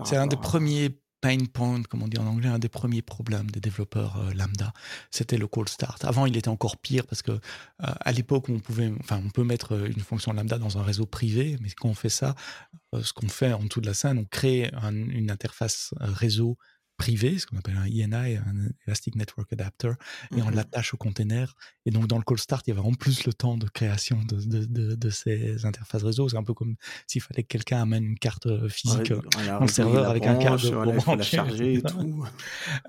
C'est un des premiers pain point, comme on dit en anglais, un des premiers problèmes des développeurs euh, lambda, c'était le call start. Avant, il était encore pire parce que euh, à l'époque, on pouvait, enfin, on peut mettre euh, une fonction lambda dans un réseau privé, mais quand on fait ça, ce qu'on fait en dessous de la scène, on crée une interface réseau privé, ce qu'on appelle un ENI, un Elastic Network Adapter, et on Mhm. l'attache au container. Et donc, dans le cold start, il y avait en plus le temps de création de, de, de- de ces interfaces réseau. C'est un peu comme s'il fallait que quelqu'un amène une carte euh, physique Ouais, euh, voilà, dans le relier serveur avec un câble pour faut la brancher. charger et tout.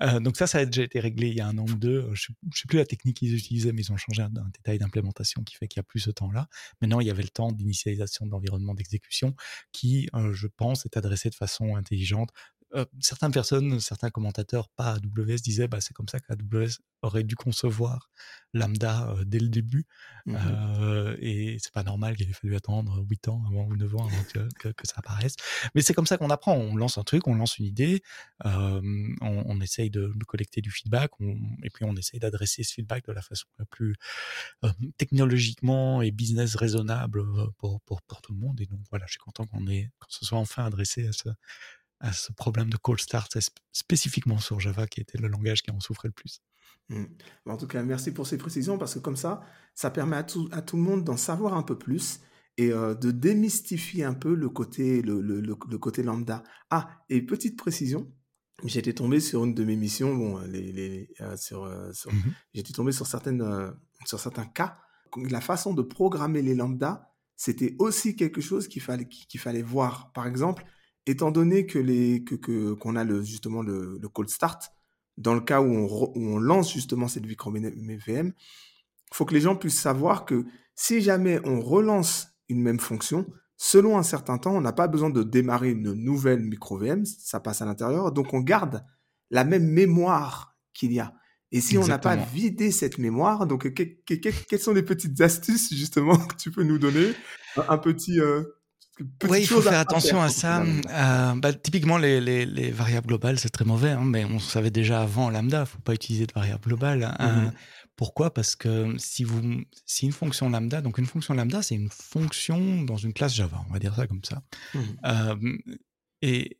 Euh, donc ça, ça a déjà été réglé il y a un an ou deux. Je ne sais plus la technique qu'ils utilisaient, mais ils ont changé un, un détail d'implémentation qui fait qu'il n'y a plus ce temps-là. Maintenant, il y avait le temps d'initialisation de l'environnement d'exécution qui, euh, je pense, est adressé de façon intelligente. Euh, certaines personnes, certains commentateurs, pas AWS, disaient bah, c'est comme ça qu'AWS aurait dû concevoir Lambda euh, dès le début. Mhm. Euh, et c'est pas normal qu'il ait fallu attendre 8 ans avant ou 9 ans avant que, que- que ça apparaisse. Mais c'est comme ça qu'on apprend. On lance un truc, on lance une idée, on, on essaye de, de collecter du feedback, on- et puis on essaye d'adresser ce feedback de la façon la plus technologiquement et business raisonnable pour, pour, pour tout le monde. Et donc voilà, je suis content qu'on ait, qu'on se soit enfin adressé à ce, à ce problème de cold start, sp- spécifiquement sur Java, qui était le langage qui en souffrait le plus. Mm. En tout cas, merci pour ces précisions parce que comme ça, ça permet à tout, à tout le monde d'en savoir un peu plus et euh, de démystifier un peu le côté, le, le- le- le côté lambda. Ah, et petite précision, j'étais tombé sur une de mes missions, bon, les, les- euh, sur, euh, sur- Mhm. j'étais tombé sur, certaines, euh, sur certains cas. La façon de programmer les lambda, c'était aussi quelque chose qu'il fallait, qu'il fallait voir. Par exemple, étant donné que les, que, que- qu'on a le, justement le, le cold start, dans le cas où on, re- où on lance justement cette micro VM, il faut que les gens puissent savoir que si jamais on relance une même fonction, selon un certain temps, on n'a pas besoin de démarrer une nouvelle micro VM, ça passe à l'intérieur, donc on garde la même mémoire qu'il y a. Et si on n'a pas vidé cette mémoire, donc que- que- que- quelles sont les petites astuces justement que tu peux nous donner? Un, un petit euh, Oui, il faut faire à attention à ça. Euh, bah, typiquement, les, les- les variables globales, c'est très mauvais, hein, mais on savait déjà avant Lambda, il ne faut pas utiliser de variables globales. Euh, Mhm. pourquoi? Parce que si, vous, si une fonction Lambda, donc une fonction Lambda, c'est une fonction dans une classe Java, on va dire ça comme ça. Mhm. Euh, et,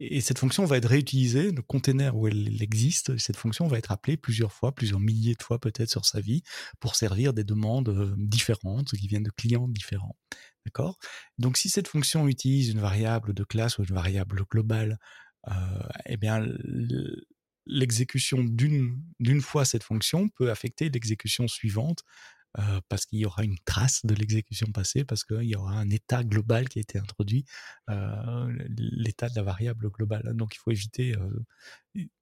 et cette fonction va être réutilisée, le container où elle existe, cette fonction va être appelée plusieurs fois, plusieurs milliers de fois peut-être sur sa vie, pour servir des demandes euh, différentes, qui viennent de clients différents. D'accord? Donc si cette fonction utilise une variable de classe ou une variable globale, euh, eh bien l'exécution d'une d'une fois cette fonction peut affecter l'exécution suivante euh, parce qu'il y aura une trace de l'exécution passée, parce qu'il y aura un état global qui a été introduit, euh, l'état de la variable globale. Donc il faut éviter. euh,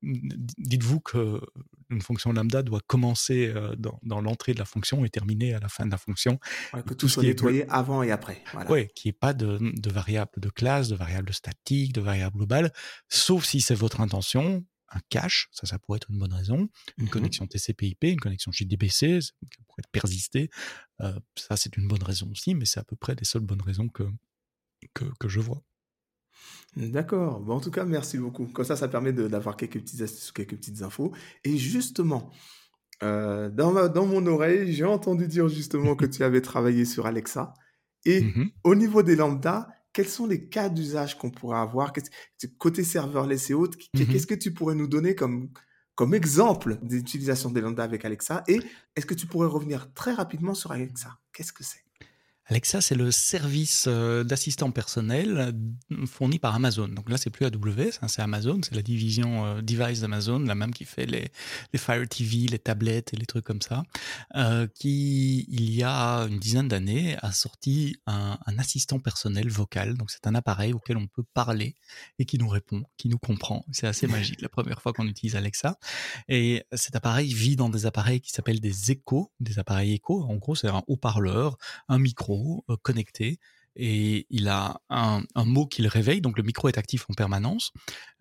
Dites-vous que une fonction lambda doit commencer dans, dans l'entrée de la fonction et terminer à la fin de la fonction. Ouais, que Tout tout ce soit est nettoyé avant et après. Voilà. Ouais, qu'il n'y ait pas de, de variable de classe, de variable statique, de variable globale, sauf si c'est votre intention, un cache, ça, ça pourrait être une bonne raison, une Mhm. connexion TCP/IP, une connexion JDBC, ça pourrait être persisté, euh, ça c'est une bonne raison aussi, mais c'est à peu près les seules bonnes raisons que, que, que je vois. D'accord. Bon, en tout cas, merci beaucoup. Comme ça, ça permet d'avoir quelques petites astuces, quelques petites infos. Et justement, euh, dans, ma- dans mon oreille, j'ai entendu dire justement que tu avais travaillé sur Alexa. Et Mhm. au niveau des lambda, quels sont les cas d'usage qu'on pourrait avoir? Côté serverless et autres, Mhm. qu'est-ce que tu pourrais nous donner comme, comme exemple d'utilisation des lambda avec Alexa? Et est-ce que tu pourrais revenir très rapidement sur Alexa? Qu'est-ce que c'est? Alexa, c'est le service euh, d'assistant personnel euh, fourni par Amazon. Donc là, c'est plus AWS, hein, c'est Amazon, c'est la division euh, device d'Amazon, la même qui fait les, les Fire TV, les tablettes et les trucs comme ça, euh, qui, il y a une dizaine d'années, a sorti un, un assistant personnel vocal. Donc c'est un appareil auquel on peut parler et qui nous répond, qui nous comprend. C'est assez magique la première fois qu'on utilise Alexa. Et cet appareil vit dans des appareils qui s'appellent des échos, des appareils échos. En gros, c'est un haut-parleur, un micro euh, connecté et il a un, un mot qui le réveille, donc le micro est actif en permanence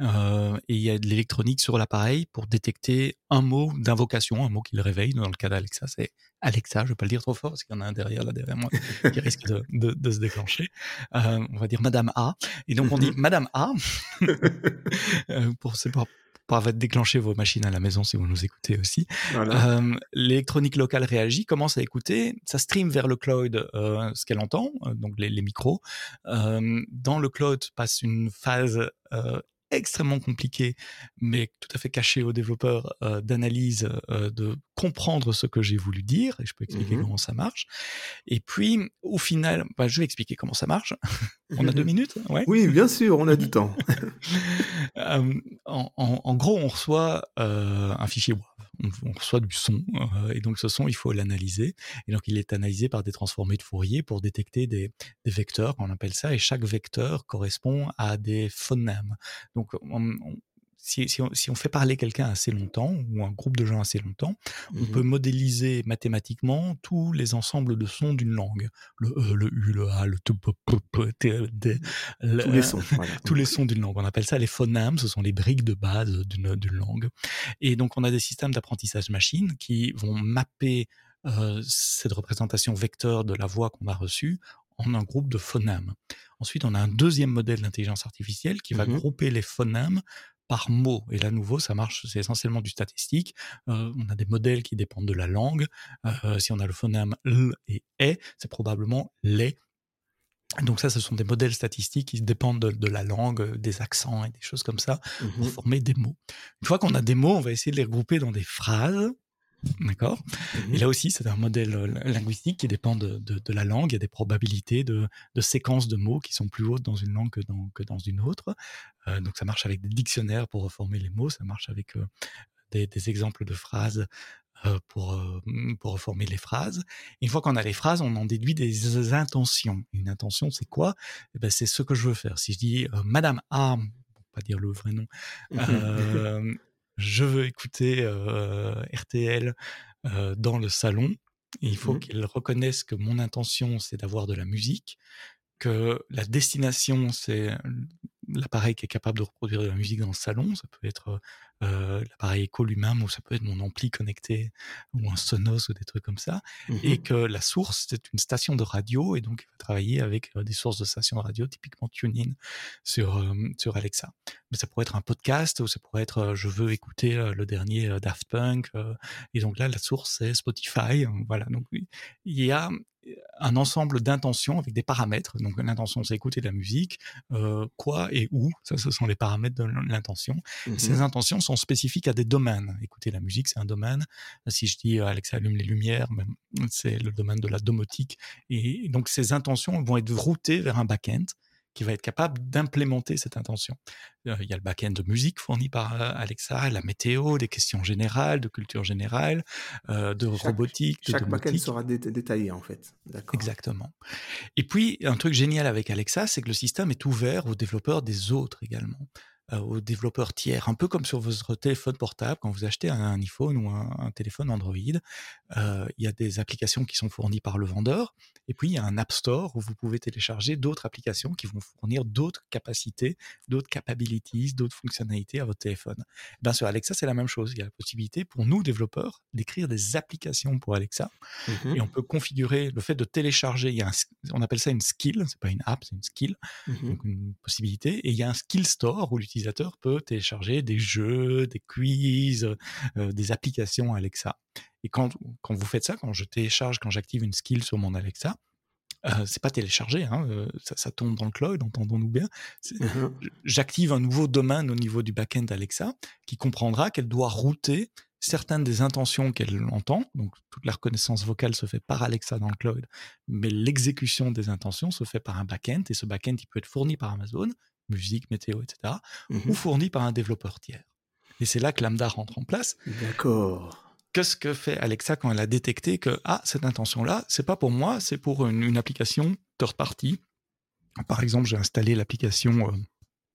euh, et il y a de l'électronique sur l'appareil pour détecter un mot d'invocation, un mot qui le réveille. Dans le cas d'Alexa, c'est Alexa, je vais pas le dire trop fort parce qu'il y en a un derrière là derrière moi qui risque de, de, de se déclencher. Euh, on va dire Madame A et donc on dit Madame A euh, pour pour pour déclencher vos machines à la maison si vous nous écoutez aussi. Voilà. Euh, L'électronique locale réagit, commence à écouter, ça stream vers le cloud euh, ce qu'elle entend, euh, donc les, les micros. Dans le cloud passe une phase extrêmement compliqué, mais tout à fait caché aux développeurs d'analyse, de comprendre ce que j'ai voulu dire, et je peux expliquer Mmh comment ça marche. Et puis, au final, bah, je vais expliquer comment ça marche. on a deux minutes ouais. Oui, bien sûr, on a du temps. en, en, en, gros, on reçoit un fichier WAV on, reçoit du son, euh, et donc ce son, il faut l'analyser. Et donc il est analysé par des transformés de Fourier pour détecter des, vecteurs, on appelle ça, et chaque vecteur correspond à des phonèmes. Donc si, on, fait parler quelqu'un assez longtemps, ou un groupe de gens assez longtemps, on peut mmh modéliser mathématiquement tous les ensembles de sons d'une langue. Le E, le U, le A, le T, D, tous les sons. tous les sons d'une langue. On appelle ça les phonèmes, ce sont les briques de base d'une langue. Et donc on a des systèmes d'apprentissage machine qui vont mapper euh, cette représentation vecteur de la voix qu'on a reçue en un groupe de phonèmes. Ensuite, on a un deuxième modèle d'intelligence artificielle qui va mmh grouper les phonèmes par mot. Et là, nouveau, ça marche, c'est essentiellement du statistique. Euh, on a des modèles qui dépendent de la langue. Euh, si on a le phonème L et E, c'est probablement les. Donc ça, ce sont des modèles statistiques qui dépendent de, la langue, des accents et des choses comme ça pour mmh former des mots. Une fois qu'on a des mots, on va essayer de les regrouper dans des phrases D'accord Et là aussi, c'est un modèle euh, linguistique qui dépend de, la langue. Il y a des probabilités de, séquences de mots qui sont plus hautes dans une langue que dans, que dans une autre. Euh, donc, ça marche avec des dictionnaires pour reformer les mots. Ça marche avec euh, des, exemples de phrases pour, pour reformer les phrases. une fois qu'on a les phrases, on en déduit des intentions. Une intention, c'est quoi? Eh ben, C'est ce que je veux faire. Si je dis Madame A, pour pas dire le vrai nom, je veux écouter RTL dans le salon. il faut mmh qu'il reconnaisse que mon intention, c'est d'avoir de la musique, que la destination, c'est l'appareil qui est capable de reproduire de la musique dans le salon. Ça peut être euh, l'appareil éco lui-même ou ça peut être mon ampli connecté ou un Sonos ou des trucs comme ça. Mmh et que la source, c'est une station de radio et donc il va travailler avec des sources de stations de radio, typiquement TuneIn sur, sur Alexa. Mais ça pourrait être un podcast ou ça pourrait être je veux écouter le dernier Daft Punk. et donc là, la source, c'est Spotify. Voilà. Donc il y a un ensemble d'intentions avec des paramètres. Donc l'intention, c'est écouter de la musique, quoi et où. Ça, ce sont les paramètres de l'intention. Mmh Ces intentions sont spécifiques à des domaines. Écouter la musique, c'est un domaine. Si je dis Alexa allume les lumières, ben, c'est le domaine de la domotique. Et donc ces intentions vont être routées vers un back-end qui va être capable d'implémenter cette intention. Euh, il y a le back-end de musique fourni par euh, Alexa, la météo, des questions générales, de culture générale, euh, de robotique, de Chaque back-end sera détaillé en fait. Exactement. Et puis, un truc génial avec Alexa, c'est que le système est ouvert aux développeurs des autres également. Euh, aux développeurs tiers, un peu comme sur votre téléphone portable, quand vous achetez un, iPhone ou un, téléphone Android, euh, il y a des applications qui sont fournies par le vendeur, et puis il y a un App Store où vous pouvez télécharger d'autres applications qui vont fournir d'autres capacités, d'autres capabilities, d'autres fonctionnalités à votre téléphone. Bien sur Alexa, c'est la même chose. Il y a la possibilité pour nous, développeurs, d'écrire des applications pour Alexa, mmh et on peut configurer le fait de télécharger, il y a on appelle ça une skill, c'est pas une app, c'est une skill, mmh donc une possibilité, et il y a un skill store où l'utilisateur peut télécharger des jeux, des quiz, euh, des applications Alexa. Et quand, quand vous faites ça, quand je télécharge, quand j'active une skill sur mon Alexa, euh, c'est pas téléchargé, hein, euh, ça, tombe dans le cloud, entendons-nous bien. Mmh j'active un nouveau domaine au niveau du backend Alexa qui comprendra qu'elle doit router certaines des intentions qu'elle entend. Donc toute la reconnaissance vocale se fait par Alexa dans le cloud, mais l'exécution des intentions se fait par un backend et ce backend il peut être fourni par Amazon, musique, météo, etc., ou mmh fourni par un développeur tiers. Et c'est là que Lambda rentre en place. D'accord. Qu'est-ce que fait Alexa quand elle a détecté que ah cette intention-là, c'est pas pour moi, c'est pour une, application third party? Par exemple, j'ai installé l'application. Euh,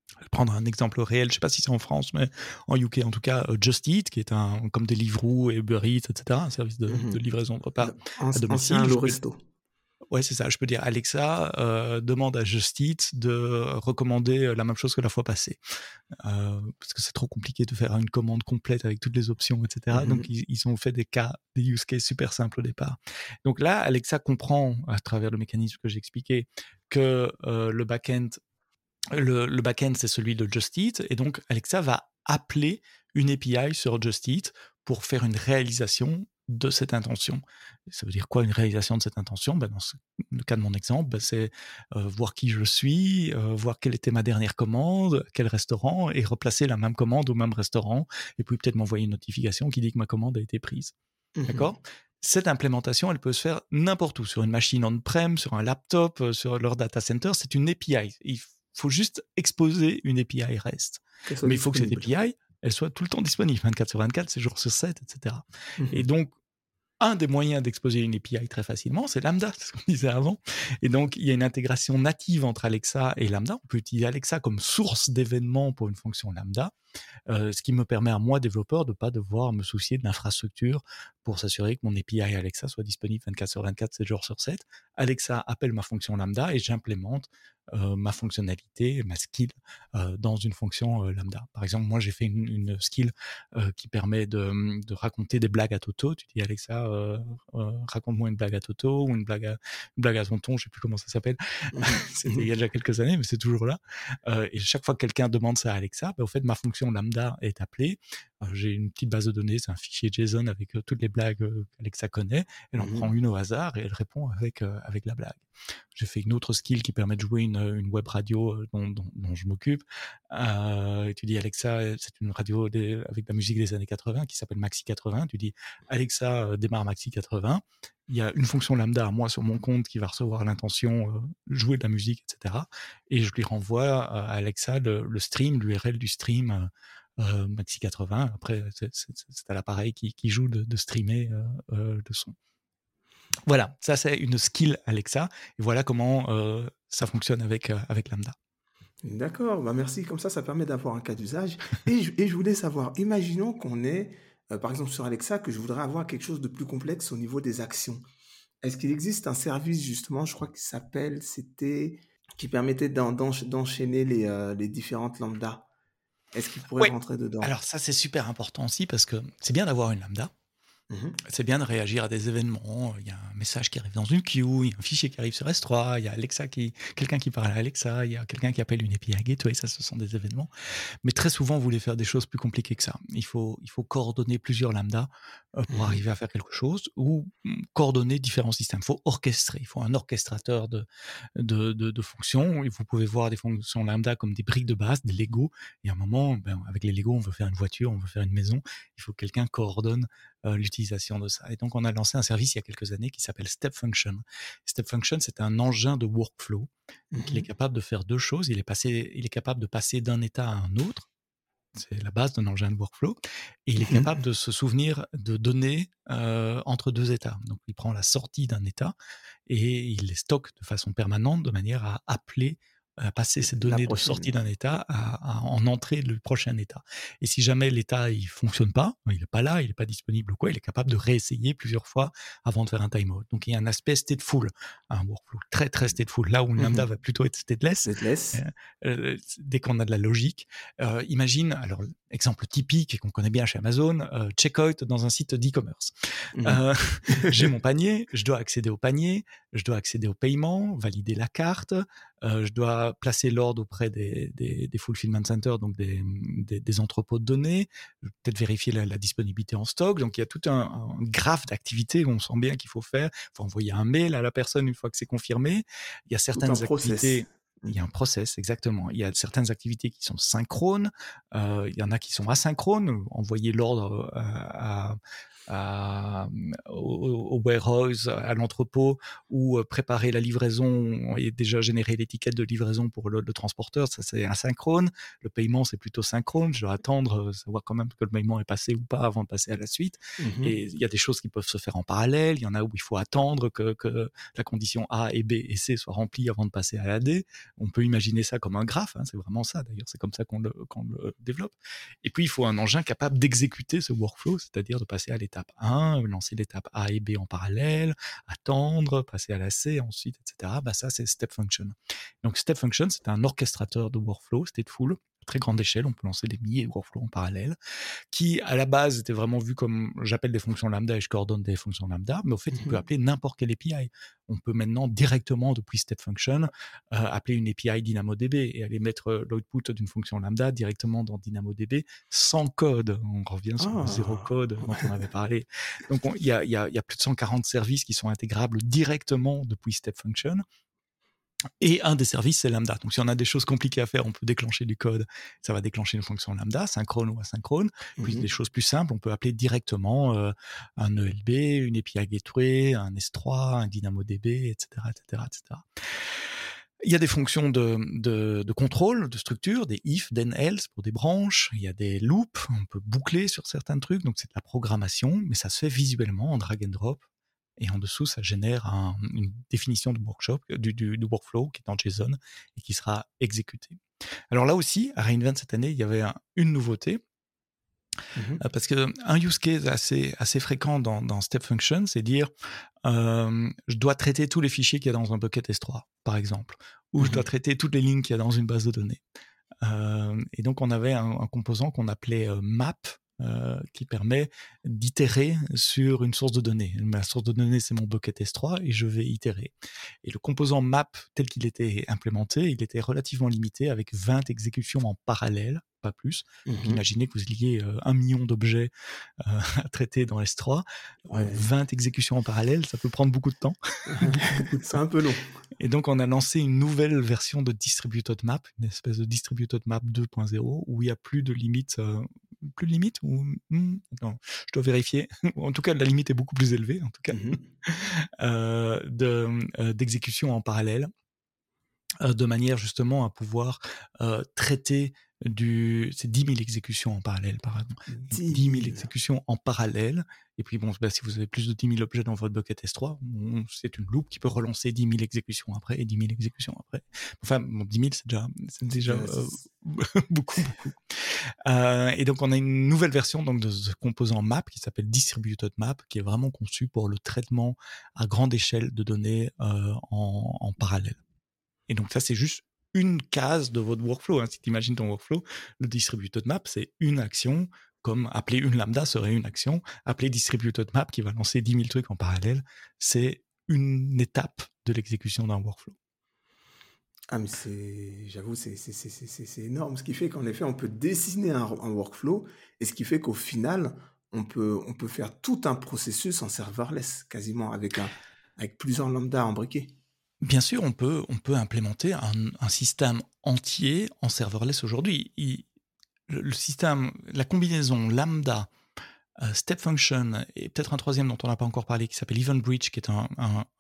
je vais prendre un exemple réel, je sais pas si c'est en France, mais en UK en tout cas, euh, Just Eat, qui est un comme Deliveroo et Uber Eats, etc., un service de, mmh livraison de repas à domicile. Resto. Ouais, c'est ça. Je peux dire Alexa, euh, demande à Justit de recommander euh, la même chose que la fois passée. Euh, parce que c'est trop compliqué de faire une commande complète avec toutes les options, etc. Mmh Donc, ils, ont fait des cas, des use cases super simples au départ. Donc là, Alexa comprend, à travers le mécanisme que j'ai expliqué, que le back-end, le, le back-end, c'est celui de Justit. Et donc, Alexa va appeler une API sur Justit pour faire une réalisation de cette intention. Ça veut dire quoi une réalisation de cette intention? Ben Dans le cas de mon exemple, ben c'est euh, voir qui je suis, euh, voir quelle était ma dernière commande, quel restaurant, et replacer la même commande au même restaurant, et puis peut-être m'envoyer une notification qui dit que ma commande a été prise. Mmh D'accord? Cette implémentation, elle peut se faire n'importe où, sur une machine on-prem, sur un laptop, sur leur data center. C'est une API. Il faut juste exposer une API REST. Mais il faut que cette API, elle soit tout le temps disponible, 24 sur 24, 7 jours sur 7, etc. Et mmh donc, un des moyens d'exposer une API très facilement, c'est Lambda, c'est ce qu'on disait avant. Et donc, il y a une intégration native entre Alexa et Lambda. On peut utiliser Alexa comme source d'événements pour une fonction Lambda, euh, ce qui me permet à moi, développeur, de ne pas devoir me soucier de l'infrastructure pour s'assurer que mon API Alexa soit disponible 24 sur 24, 7 jours sur 7. Alexa appelle ma fonction Lambda et j'implémente euh, ma fonctionnalité, ma skill euh, dans une fonction lambda. Par exemple, moi j'ai fait une, une skill qui permet de, de, raconter des blagues à Toto. Tu dis Alexa, raconte-moi une blague à Toto ou une blague à, une blague à tonton, je sais plus comment ça s'appelle. Mmh C'était il y a déjà quelques années, mais c'est toujours là. et chaque fois que quelqu'un demande ça à Alexa, ben, au fait ma fonction lambda est appelée j'ai une petite base de données, c'est un fichier JSON avec toutes les blagues qu'Alexa connaît. Elle en mmh prend une au hasard et elle répond avec, avec la blague. J'ai fait une autre skill qui permet de jouer une, une web radio dont, dont, je m'occupe. Euh, tu dis Alexa, c'est une radio avec de la musique des années 80 qui s'appelle Maxi 80. Tu dis Alexa, démarre Maxi 80. Il y a une fonction lambda à moi sur mon compte qui va recevoir l'intention euh, jouer de la musique, etc. Et je lui renvoie à Alexa le, stream, l'URL du stream euh, Maxi 80. Après, c'est à l'appareil qui, joue de, streamer euh, euh, le son. Voilà, ça c'est une skill Alexa. Et voilà comment euh, ça fonctionne avec, euh, avec Lambda. D'accord, bah merci. Comme ça, ça permet d'avoir un cas d'usage. Et, je, et je voulais savoir, imaginons qu'on est, euh, par exemple sur Alexa, que je voudrais avoir quelque chose de plus complexe au niveau des actions. Est-ce qu'il existe un service justement, je crois qu'il s'appelle, c'était, qui permettait d'enchaîner les, euh, les différentes lambdas est-ce qu'il pourrait rentrer dedans? Alors ça, c'est super important aussi parce que c'est bien d'avoir une lambda. Mmh c'est bien de réagir à des événements. Il y a un message qui arrive dans une queue, il y a un fichier qui arrive sur S3, il y a Alexa qui, quelqu'un qui parle à Alexa, il y a quelqu'un qui appelle une API Gateway. Ça, ce sont des événements. Mais très souvent, vous voulez faire des choses plus compliquées que ça. Il faut, il faut coordonner plusieurs lambdas euh, pour mmh arriver à faire quelque chose ou mmh, coordonner différents systèmes. Il faut orchestrer. Il faut un orchestrateur de, de, de, fonctions. Et vous pouvez voir des fonctions lambda comme des briques de base, des Lego. Et à un moment, ben, avec les Lego, on veut faire une voiture, on veut faire une maison. Il faut que quelqu'un coordonne l'utilisation de ça. Et donc, on a lancé un service il y a quelques années qui s'appelle Step Function. Step Function, c'est un engin de workflow. Donc, il est mmh capable de faire deux choses. Il est, passé, il est capable de passer d'un état à un autre. C'est la base d'un engin de workflow. Et il est mmh capable de se souvenir de données euh, entre deux états. Donc, il prend la sortie d'un état et il les stocke de façon permanente de manière à appeler passer ces données de sortie d'un état à, en entrée du prochain état. Et si jamais l'état il fonctionne pas, il n'est pas là, il n'est pas disponible ou quoi, il est capable de réessayer plusieurs fois avant de faire un timeout. Donc il y a un aspect stateful, un workflow très très stateful, là où une lambda mmh va plutôt être stateless. stateless. Euh, euh, dès qu'on a de la logique, euh, imagine, alors exemple typique qu'on connaît bien chez Amazon, euh, checkout dans un site d'e-commerce. Mmh euh, J'ai mon panier, je dois accéder au panier, je dois accéder au paiement, valider la carte, je dois placer l'ordre auprès des, des, des, fulfillment centers, donc des, des, des entrepôts de données, peut-être vérifier la, la, disponibilité en stock. Donc il y a tout un, un graphe d'activités on sent bien qu'il faut faire. Il faut envoyer un mail à la personne une fois que c'est confirmé. Il y a certaines activités. Il y a un process, exactement. Il y a certaines activités qui sont synchrones, euh, il y en a qui sont asynchrones. Envoyer l'ordre à, à, au, warehouse, à l'entrepôt, ou préparer la livraison et déjà générer l'étiquette de livraison pour le, transporteur, ça c'est asynchrone. Le paiement c'est plutôt synchrone. Je dois attendre, savoir quand même que le paiement est passé ou pas avant de passer à la suite. Mmh et il y a des choses qui peuvent se faire en parallèle. Il y en a où il faut attendre que, que la condition A et B et C soient remplies avant de passer à la D. On peut imaginer ça comme un graphe. Hein, c'est vraiment ça d'ailleurs. C'est comme ça qu'on le, qu'on le développe. Et puis il faut un engin capable d'exécuter ce workflow, c'est-à-dire de passer à l'étape l'étape 1, lancer l'étape A et B en parallèle, attendre, passer à la C ensuite, etc. Bah ça, c'est Step Function. Donc Step Function, c'est un orchestrateur de workflow stateful très grande échelle. On peut lancer des milliers de workflows en parallèle, qui à la base étaient vraiment vus comme j'appelle des fonctions lambda et je coordonne des fonctions lambda, mais au fait, on peut mmh appeler n'importe quelle API. On peut maintenant directement depuis Step Function euh, appeler une API DynamoDB et aller mettre l'output d'une fonction lambda directement dans DynamoDB sans code. On revient sur le zéro ah. code dont on avait parlé. Donc il y a, y a plus de 140 services qui sont intégrables directement depuis Step Function. Et un des services, c'est Lambda. Donc, si on a des choses compliquées à faire, on peut déclencher du code. Ça va déclencher une fonction Lambda, synchrone ou asynchrone. Puis, mmh des choses plus simples, on peut appeler directement euh, un ELB, une API Gateway, un S3, un DynamoDB, etc., etc., etc. Il y a des fonctions de, de, de, contrôle, de structure, des if, then else pour des branches. Il y a des loops, on peut boucler sur certains trucs. Donc, c'est de la programmation, mais ça se fait visuellement en drag and drop et en dessous, ça génère une définition workshop, euh, du, workflow qui est en JSON et qui sera exécuté. Alors là aussi, à Reinvent cette année, il y avait une nouveauté. Mmh euh, parce que un use case assez, assez fréquent dans, Step Function, c'est dire euh, je dois traiter tous les fichiers qu'il y a dans un bucket S3, par exemple, ou je mmh dois traiter toutes les lignes qu'il y a dans une base de données. et donc on avait un, un composant qu'on appelait map, euh, qui permet d'itérer sur une source de données. Ma source de données, c'est mon bucket S3 et je vais itérer. Et le composant map tel qu'il était implémenté, il était relativement limité avec 20 exécutions en parallèle, pas plus. Mmh imaginez que vous ayez euh, un million d'objets euh, à traiter dans S3. 20 exécutions en parallèle, ça peut prendre beaucoup de temps. c'est un peu long. Et donc, on a lancé une nouvelle version de Distributed Map, une espèce de Distributed Map 2.0, où il n'y a plus de limite plus limite ou hmm, non, je dois vérifier. en tout cas, la limite est beaucoup plus élevée, en tout cas, euh, euh, d'exécution en parallèle, euh, de manière justement à pouvoir traiter du, c'est 10 000 exécutions en parallèle, par exemple. 10 000, exécutions en parallèle. Et puis, bon, bah, si vous avez plus de 10 000 objets dans votre bucket S3, c'est une loupe qui peut relancer 10 000 exécutions après et 10 000 exécutions après. Enfin, bon, 10 000, c'est déjà, c'est déjà euh, beaucoup, beaucoup. Euh, et donc, on a une nouvelle version donc, de ce composant map qui s'appelle Distributed Map, qui est vraiment conçu pour le traitement à grande échelle de données euh, en, en parallèle. Et donc, ça, c'est juste une case de votre workflow. Hein. Si tu imagines ton workflow, le distributed map, c'est une action, comme appeler une lambda serait une action. Appeler distributed map qui va lancer 10 000 trucs en parallèle, c'est une étape de l'exécution d'un workflow. Ah, mais c'est, j'avoue, c'est, énorme. Ce qui fait qu'en effet, on peut dessiner un, workflow et ce qui fait qu'au final, on peut, on peut faire tout un processus en serverless, quasiment, avec, un, avec plusieurs lambda embriqués. Bien sûr, on peut, on peut implémenter un, système entier en serverless aujourd'hui. Le, système, la combinaison lambda, euh, step function et peut-être un troisième dont on n'a pas encore parlé qui s'appelle Event Bridge, qui est un,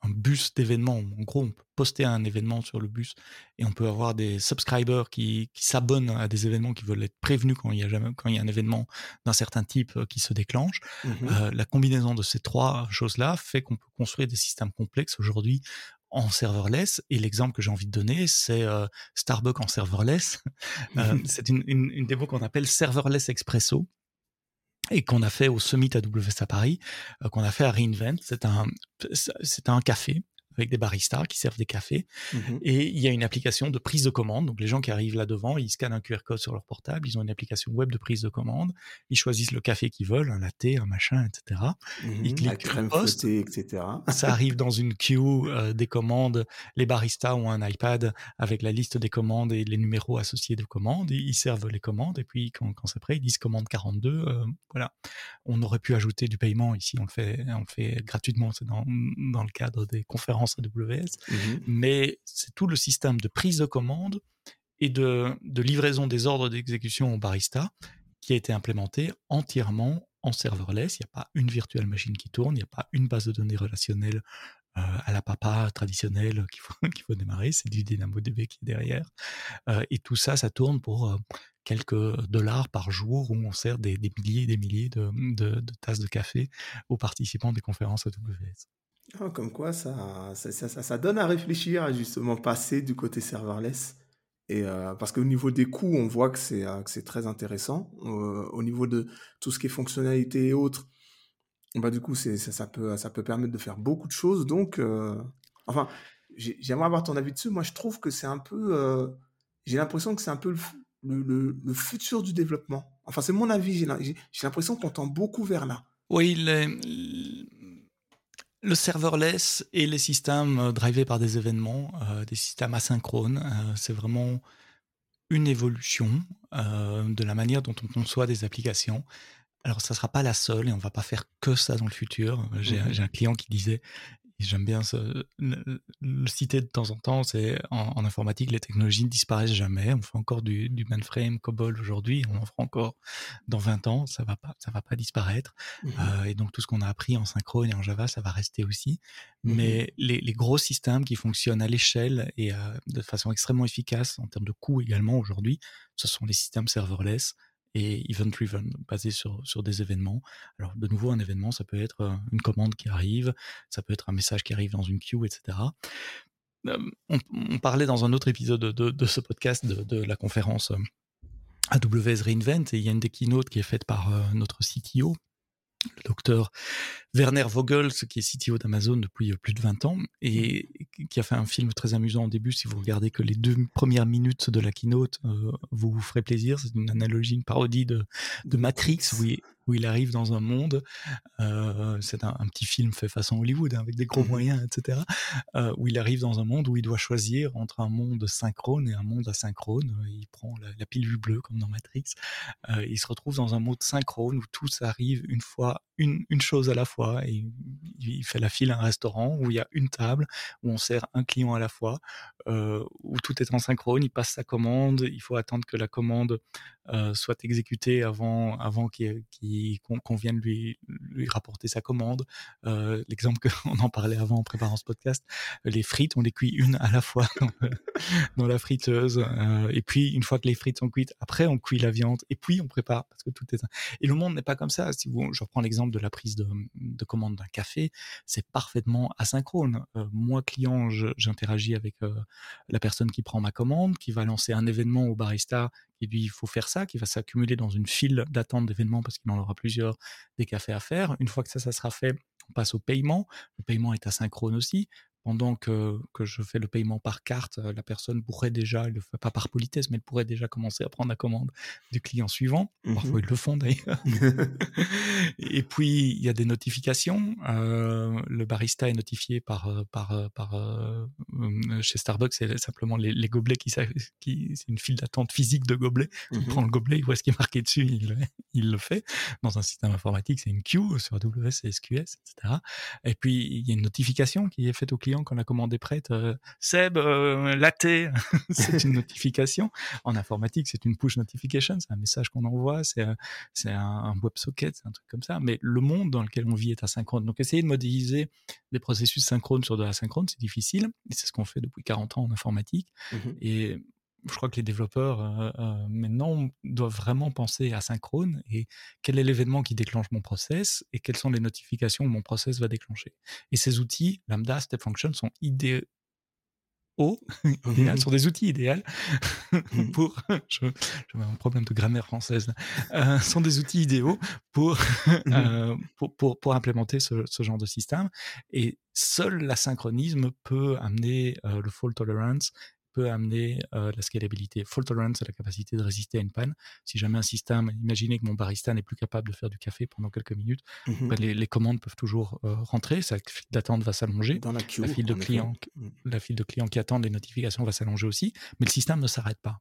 bus d'événements. En gros, on peut poster un événement sur le bus et on peut avoir des subscribers qui, s'abonnent à des événements qui veulent être prévenus quand il y a, jamais, quand il y a un événement d'un certain type euh, qui se déclenche. Mmh euh, la combinaison de ces trois choses-là fait qu'on peut construire des systèmes complexes aujourd'hui en serverless. Et l'exemple que j'ai envie de donner, c'est euh, Starbucks en serverless. Euh, c'est une, une, démo qu'on appelle Serverless Expresso et qu'on a fait au Summit AWS à Paris, euh, qu'on a fait à Reinvent. C'est un, c'est un café avec des baristas qui servent des cafés. Mmh et il y a une application de prise de commande. Donc les gens qui arrivent là devant, ils scannent un QR code sur leur portable, ils ont une application web de prise de commande, ils choisissent le café qu'ils veulent, un latte, un machin, etc. Mmh ils cliquent la crème poste, etc. ça arrive dans une queue euh, des commandes. Les baristas ont un iPad avec la liste des commandes et les numéros associés de commandes. Ils servent les commandes et puis quand, quand c'est prêt, ils disent commande 42. Euh, voilà. On aurait pu ajouter du paiement ici, on le fait, on le fait gratuitement. C'est dans, dans le cadre des conférences AWS, mmh mais c'est tout le système de prise de commande et de, livraison des ordres d'exécution au barista qui a été implémenté entièrement en serverless. Il n'y a pas une virtuelle machine qui tourne, il n'y a pas une base de données relationnelle euh, à la papa traditionnelle qu'il faut, qu'il faut démarrer, c'est du DynamoDB qui est derrière. Euh, et tout ça, ça tourne pour euh, quelques dollars par jour où on sert des, milliers et des milliers de, de, tasses de café aux participants des conférences AWS. Ah, comme quoi, ça, ça, ça, donne à réfléchir à justement passer du côté serverless. Et euh, parce qu'au niveau des coûts, on voit que c'est euh, très intéressant. Euh, au niveau de tout ce qui est fonctionnalité et autres, bah du coup, ça, peut permettre de faire beaucoup de choses. Donc, enfin, j'aimerais avoir ton avis dessus. Moi, je trouve que c'est un peu, j'ai l'impression que c'est un peu le, futur du développement Enfin, c'est mon avis, j'ai l'impression qu'on tend beaucoup vers là. Oui, le serverless et les systèmes euh, drivés par des événements, euh, des systèmes asynchrones, euh, c'est vraiment une évolution de la manière dont on conçoit des applications. Alors, ça ne sera pas la seule et on ne va pas faire que ça dans le futur. J'ai mmh un client qui disait j'aime bien le, citer de temps en temps, c'est en, informatique, les technologies ne disparaissent jamais. On fait encore du, mainframe, COBOL aujourd'hui, on en fera encore dans 20 ans, ça va pas, ça va pas disparaître. Mmh euh, et donc tout ce qu'on a appris en synchrone et en Java, ça va rester aussi. Mmh Mais les, gros systèmes qui fonctionnent à l'échelle et euh, de façon extrêmement efficace en termes de coût également aujourd'hui, ce sont les systèmes serverless et event-driven, basé sur, sur des événements. Alors, de nouveau, un événement, ça peut être euh, une commande qui arrive, ça peut être un message qui arrive dans une queue, etc. On, parlait dans un autre épisode de, de, ce podcast de, de, la conférence euh, AWS Reinvent, et il y a une des keynotes qui est faite par euh, notre CTO, le docteur Werner Vogel, qui est CTO d'Amazon depuis plus de 20 ans, et qui a fait un film très amusant au début. Si vous regardez que les deux premières minutes de la keynote, vous vous ferez plaisir. C'est une analogie, une parodie de, de Matrix, où où il arrive dans un monde, euh, c'est un, petit film fait façon Hollywood, hein, avec des gros mmh moyens, etc., euh, où il arrive dans un monde où il doit choisir entre un monde synchrone et un monde asynchrone. Il prend la, pilule bleue, comme dans Matrix. Euh, il se retrouve dans un monde synchrone où tout arrive une fois, une, une chose à la fois. Et il, fait la file à un restaurant où il y a une table, où on sert un client à la fois, où tout est en synchrone. Il passe sa commande, il faut attendre que la commande soit exécutée avant, avant qu'il qu'on vienne lui, rapporter sa commande. Euh, l'exemple qu'on en parlait avant en préparant ce podcast, les frites, on les cuit une à la fois dans, la friteuse. Euh, et puis, une fois que les frites sont cuites, après, on cuit la viande. Et puis, on prépare parce que tout est. Et le monde n'est pas comme ça. Si vous, je reprends l'exemple de la prise de, commande d'un café, c'est parfaitement asynchrone. Euh, moi, client, j'interagis avec la personne qui prend ma commande, qui va lancer un événement au barista et lui, il faut faire ça, qui va s'accumuler dans une file d'attente d'événements parce qu'il en aura plusieurs des cafés à faire. Une fois que ça, ça sera fait, on passe au paiement. Le paiement est asynchrone aussi pendant que, que, je fais le paiement par carte, la personne pourrait déjà, elle le fait pas par politesse, mais elle pourrait déjà commencer à prendre la commande du client suivant. Mmh Parfois, ils le font d'ailleurs. et puis, il y a des notifications. Euh, le barista est notifié par, par, par euh, chez Starbucks, c'est simplement les, les, gobelets qui, qui c'est une file d'attente physique de gobelets. Il mmh prend le gobelet, il voit ce qui est marqué dessus, il, il le fait. Dans un système informatique, c'est une queue sur AWS et SQS, etc. Et puis, il y a une notification qui est faite au client quand la commande est prête. Euh, Seb, euh, latte, c'est une notification. En informatique, c'est une push notification, c'est un message qu'on envoie, c'est un, un WebSocket, c'est un truc comme ça. Mais le monde dans lequel on vit est asynchrone. Donc, essayer de modéliser des processus synchrones sur de l'asynchrone, c'est difficile. C'est ce qu'on fait depuis 40 ans en informatique. Mmh et je crois que les développeurs euh, euh, maintenant doivent vraiment penser à synchrone et quel est l'événement qui déclenche mon process et quelles sont les notifications que mon process va déclencher. Et ces outils, Lambda, Step Function, sont idéaux sont des outils idéaux mmh. pour, je, j'ai un problème de grammaire française, euh, sont des outils idéaux pour, mmh. euh, pour, pour, pour, implémenter ce, ce, genre de système. Et seul l'asynchronisme peut amener le fault tolerance peut amener euh, la scalabilité. Fault tolerance, c'est la capacité de résister à une panne. Si jamais un système, imaginez que mon barista n'est plus capable de faire du café pendant quelques minutes, mmh bah, les, commandes peuvent toujours euh, rentrer, sa file d'attente va s'allonger. Dans la, la file de clients, mmh. la file de clients qui attendent les notifications va s'allonger aussi, mais le système ne s'arrête pas.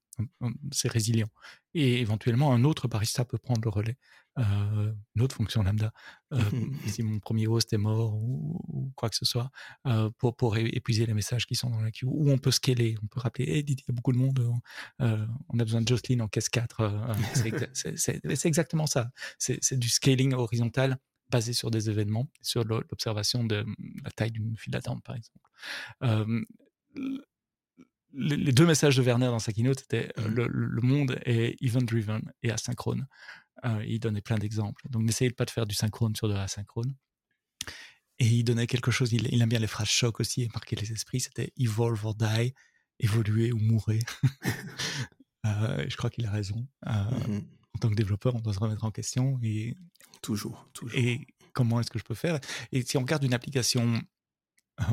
C'est résilient. Et éventuellement, un autre barista peut prendre le relais euh, une autre fonction lambda, euh, si mon premier host est mort ou, quoi que ce soit, euh, pour, pour épuiser les messages qui sont dans la queue. Ou on peut scaler, on peut rappeler, hey, il y a beaucoup de monde, euh, on a besoin de Jocelyn en caisse 4. Euh, c'est exactement ça. C'est du scaling horizontal basé sur des événements, sur l'observation de la taille d'une file d'attente, par exemple. les deux messages de Werner dans sa keynote, c'était mmh le, le, monde est event-driven et asynchrone. Euh, il donnait plein d'exemples. Donc n'essayez pas de faire du synchrone sur de l'asynchrone. Et il donnait quelque chose, il, aime bien les phrases choc aussi et marquer les esprits, c'était evolve or die, évoluer ou mourir. Euh, je crois qu'il a raison. Euh, mmh en tant que développeur, on doit se remettre en question et toujours, toujours. Et comment est-ce que je peux faire? Et si on regarde une application,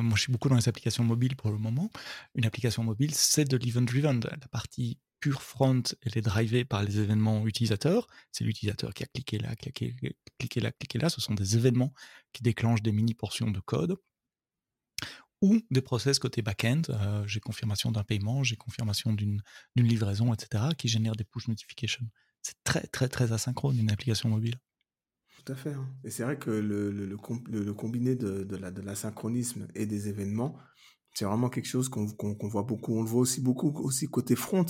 moi je suis beaucoup dans les applications mobiles pour le moment. Une application mobile, c'est de l'event driven. La partie pure front, elle est drivée par les événements utilisateurs. C'est l'utilisateur qui a cliqué là, cliqué, là, cliqué là. Ce sont des événements qui déclenchent des mini-portions de code ou des process côté back-end. Euh, j'ai confirmation d'un paiement, j'ai confirmation d'une livraison, etc., qui génèrent des push notifications. C'est très, très, très asynchrone une application mobile. Tout à fait. Hein. Et c'est vrai que le, combiné de l'asynchronisme et des événements, c'est vraiment quelque chose qu'on voit beaucoup. On le voit aussi beaucoup aussi côté front,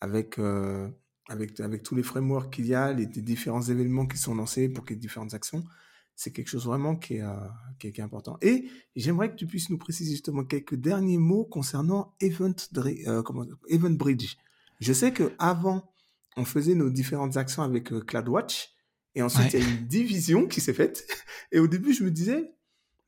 avec, euh, avec, avec tous les frameworks qu'il y a, les, les, différents événements qui sont lancés pour qu'il y ait différentes actions c'est quelque chose vraiment qui est, euh, qui est, important. Et j'aimerais que tu puisses nous préciser justement quelques derniers mots concernant Event, euh, Event Bridge. Je sais que avant, on faisait nos différentes actions avec euh, CloudWatch, et ensuite il y a une division qui s'est faite. Et au début, je me disais,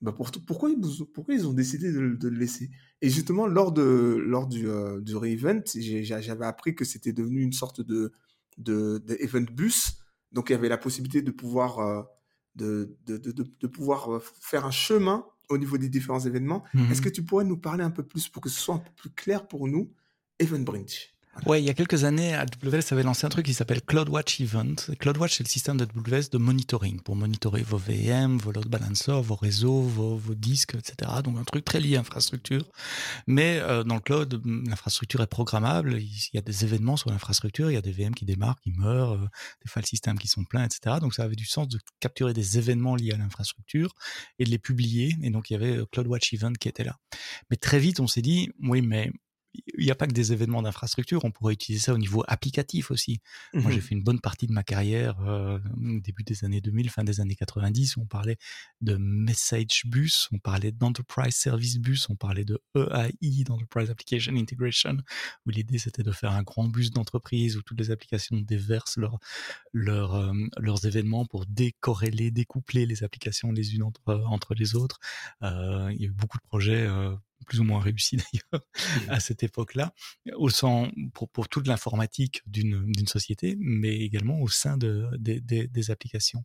bah pour, pourquoi, ils, pourquoi ils ont décidé de, de, le laisser? Et justement, lors, de, lors du, euh, du re-event, j'avais appris que c'était devenu une sorte de, de, de, event bus. Donc, il y avait la possibilité de pouvoir euh, de, de, pouvoir euh, faire un chemin au niveau des différents événements. Est-ce mmh que tu pourrais nous parler un peu plus pour que ce soit un peu plus clair pour nous, Eventbridge Ouais, il y a quelques années, AWS avait lancé un truc qui s'appelle CloudWatch Event. CloudWatch, c'est le système d'AWS de monitoring pour monitorer vos VM, vos load balancers, vos réseaux, vos, disques, etc. Donc un truc très lié à l'infrastructure. Mais euh, dans le cloud, l'infrastructure est programmable. Il y a des événements sur l'infrastructure. Il y a des VM qui démarrent, qui meurent, euh, des file systems qui sont pleins, etc. Donc ça avait du sens de capturer des événements liés à l'infrastructure et de les publier. Et donc il y avait euh, CloudWatch Event qui était là. Mais très vite, on s'est dit, oui, mais il n'y a pas que des événements d'infrastructure, on pourrait utiliser ça au niveau applicatif aussi. Moi, j'ai mmh fait une bonne partie de ma carrière, euh, début des années 2000, fin des années 90, où on parlait de Message Bus, on parlait d'Enterprise Service Bus, on parlait de EAI, d'Enterprise Application Integration, où l'idée c'était de faire un grand bus d'entreprise où toutes les applications déversent leur, euh, leurs événements pour décorréler, découpler les applications les unes entre, entre les autres. Euh, il y a eu beaucoup de projets euh, plus ou moins réussi d'ailleurs mmh. à cette époque-là, au sein pour, pour toute l'informatique d'une société, mais également au sein de, des applications.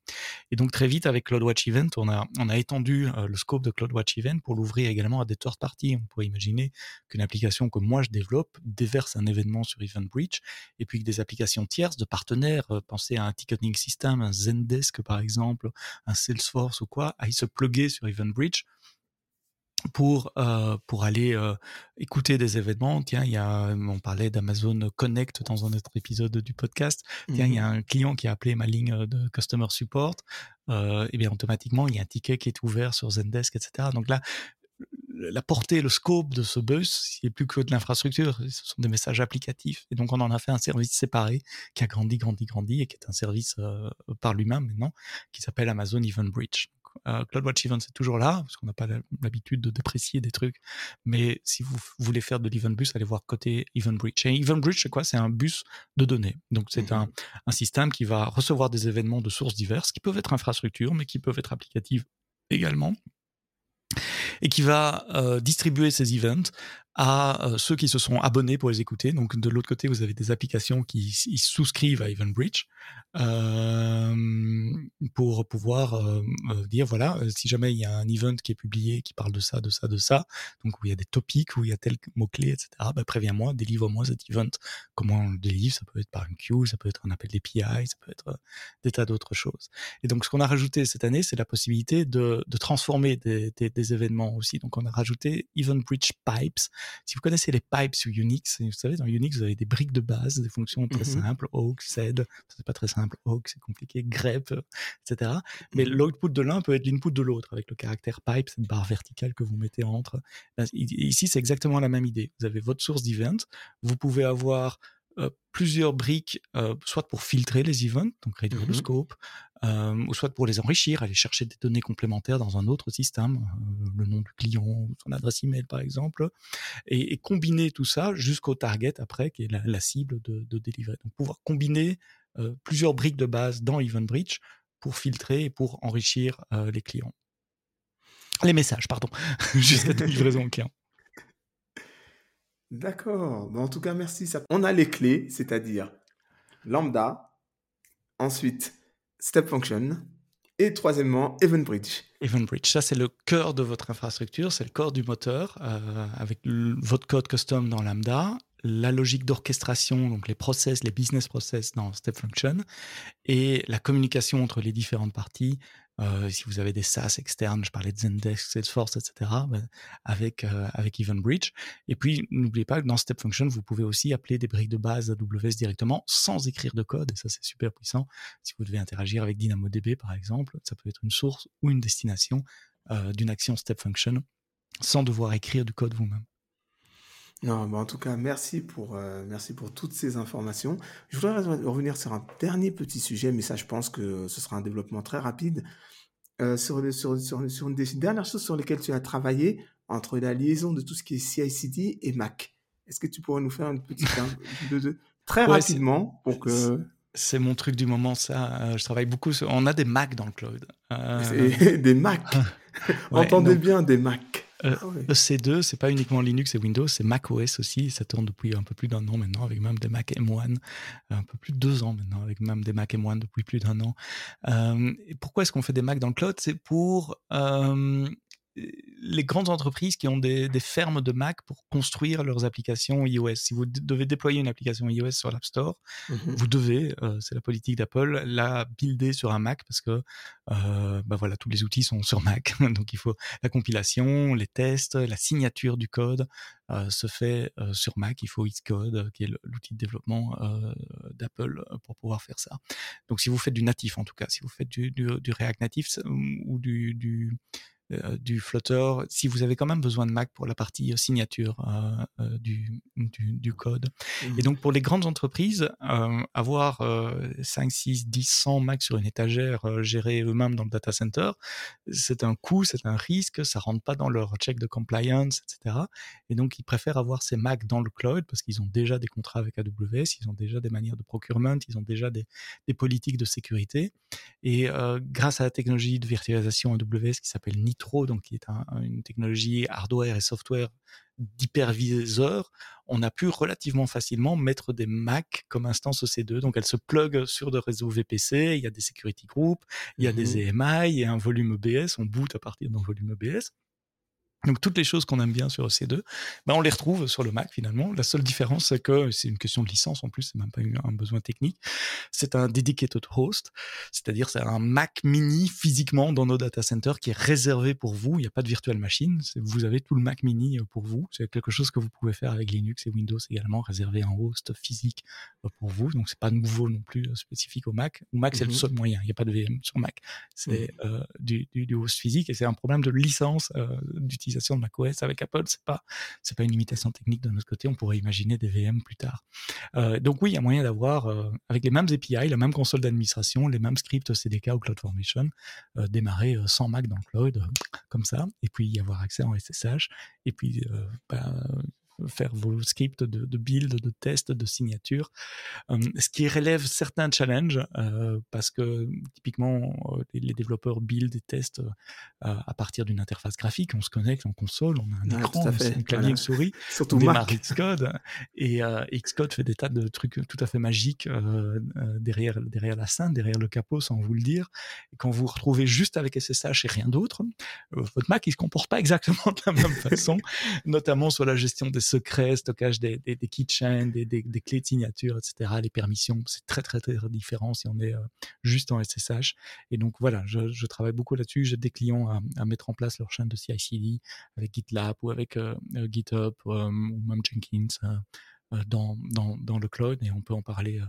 Et donc très vite avec CloudWatch Event, on a, on a étendu euh, le scope de CloudWatch Event pour l'ouvrir également à des third parties. On pourrait imaginer qu'une application que moi je développe déverse un événement sur EventBridge, et puis que des applications tierces de partenaires, euh, pensez à un ticketing system, un Zendesk par exemple, un Salesforce ou quoi, aillent se plugger sur EventBridge pour euh, pour aller euh, écouter des événements. Tiens, il y a, on parlait d'Amazon Connect dans un autre épisode du podcast. Tiens, il y a mmh un client qui a appelé ma ligne de customer support. Euh, et bien automatiquement, il y a un ticket qui est ouvert sur Zendesk, etc. Donc là, la portée, le scope de ce bus, c'est plus que de l'infrastructure, ce sont des messages applicatifs. Et donc, on en a fait un service séparé qui a grandi, grandi, grandi et qui est un service euh, par lui-même maintenant, qui s'appelle Amazon Event Bridge. Euh, CloudWatch Event, c'est toujours là, parce qu'on n'a pas l'habitude de déprécier des trucs. Mais si vous voulez faire de l'Event Bus, allez voir côté Event Bridge. Et Event Bridge, c'est quoi? C'est un bus de données. Donc, c'est un, mmh un, système qui va recevoir des événements de sources diverses, qui peuvent être infrastructures, mais qui peuvent être applicatives également et qui va euh, distribuer ces events à ceux qui se sont abonnés pour les écouter. Donc de l'autre côté, vous avez des applications qui souscrivent à EventBridge euh, pour pouvoir euh, dire voilà, si jamais il y a un event qui est publié qui parle de ça, de ça, de ça, donc où il y a des topics, où il y a tel mot-clé, etc., bah, préviens-moi, délivre-moi cet event. Comment on le délivre? Ça peut être par une queue, ça peut être un appel d'API, ça peut être des tas d'autres choses. Et donc ce qu'on a rajouté cette année, c'est la possibilité de, de transformer des, des, des, événements aussi. Donc on a rajouté EventBridge Pipes si vous connaissez les pipes sur Unix, vous savez, dans Unix, vous avez des briques de base, des fonctions très mmh simples, awk, sed, c'est pas très simple, awk, c'est compliqué, grep, etc. Mais mmh l'output de l'un peut être l'input de l'autre, avec le caractère pipe, cette barre verticale que vous mettez entre. Ici, c'est exactement la même idée. Vous avez votre source d'event, vous pouvez avoir euh, plusieurs briques, euh, soit pour filtrer les events, donc réduire le mmh scope, euh, ou soit pour les enrichir, aller chercher des données complémentaires dans un autre système, le nom du client, son adresse email par exemple, et, combiner tout ça jusqu'au target après, qui est la, cible de, délivrer. Donc pouvoir combiner plusieurs briques de base dans EventBridge pour filtrer et pour enrichir les clients. Les messages, pardon, jusqu'à la livraison client. D'accord. en tout cas, merci. On a les clés, c'est-à-dire lambda, ensuite step function, et troisièmement, EventBridge. EventBridge, ça c'est le cœur de votre infrastructure, c'est le corps du moteur, euh, avec votre code custom dans Lambda, la logique d'orchestration, donc les process, les business process dans Step Function, et la communication entre les différentes parties. Euh, si vous avez des SaaS externes, je parlais de Zendesk, Salesforce, etc., ben, avec, euh, avec EventBridge. Et puis, n'oubliez pas que dans Step Function, vous pouvez aussi appeler des briques de base AWS directement sans écrire de code. Et ça, c'est super puissant. Si vous devez interagir avec DynamoDB, par exemple, ça peut être une source ou une destination euh, d'une action Step Function sans devoir écrire du code vous-même. Non, en tout cas, merci pour, euh, merci pour toutes ces informations. Je voudrais revenir sur un dernier petit sujet, mais ça, je pense que ce sera un développement très rapide. Euh, sur, sur, sur, sur, une des dernières choses sur lesquelles tu as travaillé entre la liaison de tout ce qui est CI/CD et Mac. Est-ce que tu pourrais nous faire une petite de, très rapidement pour que c'est mon truc du moment, ça. Euh, je travaille beaucoup sur... On a des Mac dans le cloud. des Mac Entendez bien, des Mac. Euh, ah EC2, c'est pas uniquement Linux et Windows, c'est Mac OS aussi. Ça tourne depuis un peu plus d'un an maintenant, avec même des Mac M1, un peu plus de deux ans maintenant, avec même des Mac M1 depuis plus d'un an. Euh, pourquoi est-ce qu'on fait des Mac dans le cloud? C'est pour euh, les grandes entreprises qui ont des, fermes de Mac pour construire leurs applications iOS. Si vous devez déployer une application iOS sur l'App Store, mmh vous devez, euh, c'est la politique d'Apple, la builder sur un Mac parce que euh, bah voilà, tous les outils sont sur Mac. Donc il faut la compilation, les tests, la signature du code euh, se fait sur Mac. Il faut Xcode, qui est l'outil de développement d'Apple pour pouvoir faire ça. Donc si vous faites du natif en tout cas, si vous faites du, React natif ou du, du euh, du Flutter, si vous avez quand même besoin de Mac pour la partie euh, signature euh, du, du, code. Et mmh. donc pour les grandes entreprises, avoir 5, 6, 10, 100 Mac sur une étagère gérée eux-mêmes dans le data center, c'est un coût, c'est un risque, ça rentre pas dans leur check de compliance, etc. Et donc ils préfèrent avoir ces Mac dans le cloud parce qu'ils ont déjà des contrats avec AWS, ils ont déjà des manières de procurement, ils ont déjà des, des politiques de sécurité. Et grâce à la technologie de virtualisation AWS qui s'appelle Nitro, donc qui est une technologie hardware et software d'hyperviseur, on a pu relativement facilement mettre des Mac comme instance EC2. Donc elles se plug sur des réseaux VPC, il y a des security groups, il y a des EMI, mmh il y a un volume EBS, on boot à partir d'un volume EBS. Donc toutes les choses qu'on aime bien sur EC2, ben on les retrouve sur le Mac finalement. La seule différence, c'est que c'est une question de licence en plus, c'est même pas un besoin technique. C'est un dedicated host, c'est-à-dire c'est un Mac mini physiquement dans nos data centers qui est réservé pour vous. Il n'y a pas de virtual machine, vous avez tout le Mac mini euh, pour vous. C'est quelque chose que vous pouvez faire avec Linux et Windows également, réserver un host physique euh, pour vous. Donc c'est pas nouveau non plus euh, spécifique au Mac. Au Mac c'est le mmh seul moyen. Il n'y a pas de VM sur Mac, c'est mmh. du, du, host physique et c'est un problème de licence d'utilisation de macOS avec Apple, c'est pas pas une limitation technique de notre côté. On pourrait imaginer des VM plus tard. Euh, donc oui, il y a moyen d'avoir euh, avec les mêmes API, la même console d'administration, les mêmes scripts CDK ou CloudFormation, euh, démarrer sans Mac dans le cloud comme ça, et puis y avoir accès en SSH, et puis bah, faire vos scripts de, build, de test, de signature, ce qui relève certains challenges parce que typiquement les, développeurs build et testent à partir d'une interface graphique. On se connecte en console, on a un écran, un clavier, une souris, Surtout on démarre Xcode et Xcode fait des tas de trucs tout à fait magiques derrière, derrière la scène, derrière le capot sans vous le dire. Et quand vous vous retrouvez juste avec SSH et rien d'autre, votre Mac il se comporte pas exactement de la même façon, notamment sur la gestion des secrets, stockage des, des, des keychains, des, des, clés de signature, etc., les permissions, c'est très, très, très différent si on est euh, juste en SSH. Et donc, voilà, je, je travaille beaucoup là-dessus. J'ai des clients à, mettre en place leur chaîne de CI/CD avec GitLab ou avec euh, euh, GitHub ou même Jenkins. Dans, dans, dans, le cloud et on peut en parler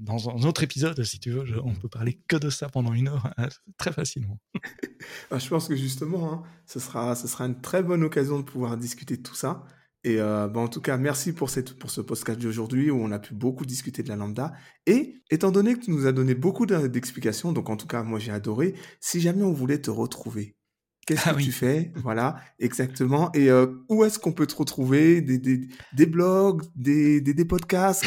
dans un autre épisode si tu veux. on peut parler que de ça pendant une heure hein, très facilement. Ah, je pense que justement, hein, ce, sera, ce sera une très bonne occasion de pouvoir discuter de tout ça. Et euh, bah, en tout cas, merci pour, pour ce podcast d'aujourd'hui où on a pu beaucoup discuter de la lambda. Et étant donné que tu nous as donné beaucoup d'explications, donc en tout cas, moi j'ai adoré, si jamais on voulait te retrouver, Qu'est-ce ah que tu fais? Voilà, exactement. Et euh, où est-ce qu'on peut te retrouver? Des, des, des, blogs, des, des, des podcasts?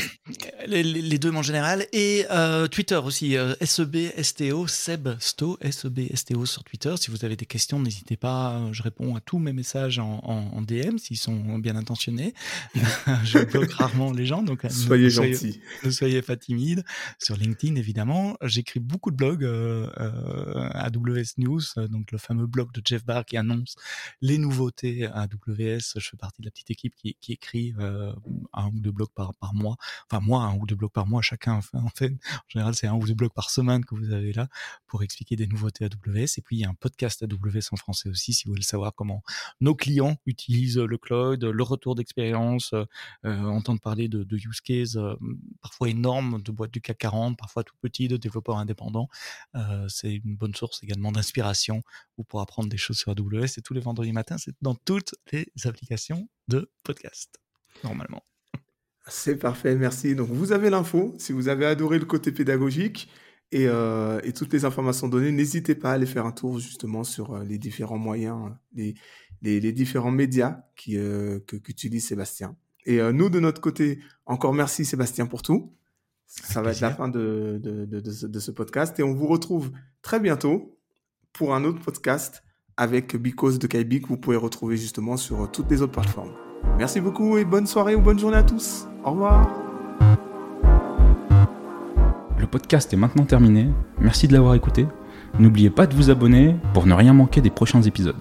Les, les, deux en général. Et euh, Twitter aussi, euh, SEB, STO, Seb Sto, SEB, STO sur Twitter. Si vous avez des questions, n'hésitez pas. Je réponds à tous mes messages en, en, DM s'ils sont bien intentionnés. je bloque rarement les gens, donc soyez gentils. Ne soyez pas timide. Sur LinkedIn, évidemment. J'écris beaucoup de blogs à AWS News, donc le fameux blog de Jeff Barr qui annonce les nouveautés à AWS. Je fais partie de la petite équipe qui, écrit euh, un ou deux blogs par, mois. Enfin, moi, un ou deux blogs par mois, chacun en fait. En général, c'est un ou deux blogs par semaine que vous avez là pour expliquer des nouveautés AWS. Et puis, il y a un podcast AWS en français aussi, si vous voulez savoir comment nos clients utilisent le cloud, le retour d'expérience, euh, entendre parler de, use case parfois énormes de boîtes du CAC 40, parfois tout petits, de développeurs indépendants. Euh, c'est une bonne source également d'inspiration ou pour apprendre des choses sur AWS. Et tous les vendredis matins, c'est dans toutes les applications de podcast, normalement. C'est parfait, merci. Donc vous avez l'info. Si vous avez adoré le côté pédagogique et, euh, et toutes les informations données, n'hésitez pas à aller faire un tour justement sur euh, les différents moyens, les, les, les différents médias qui, euh, que qu'utilise Sébastien. Et euh, nous, de notre côté, encore merci Sébastien pour tout. Ça va être la fin de, de, de, de, ce podcast et on vous retrouve très bientôt pour un autre podcast avec Bicos de Kaibi que vous pouvez retrouver justement sur toutes les autres plateformes. Merci beaucoup et bonne soirée ou bonne journée à tous. Au revoir. Le podcast est maintenant terminé. Merci de l'avoir écouté. N'oubliez pas de vous abonner pour ne rien manquer des prochains épisodes.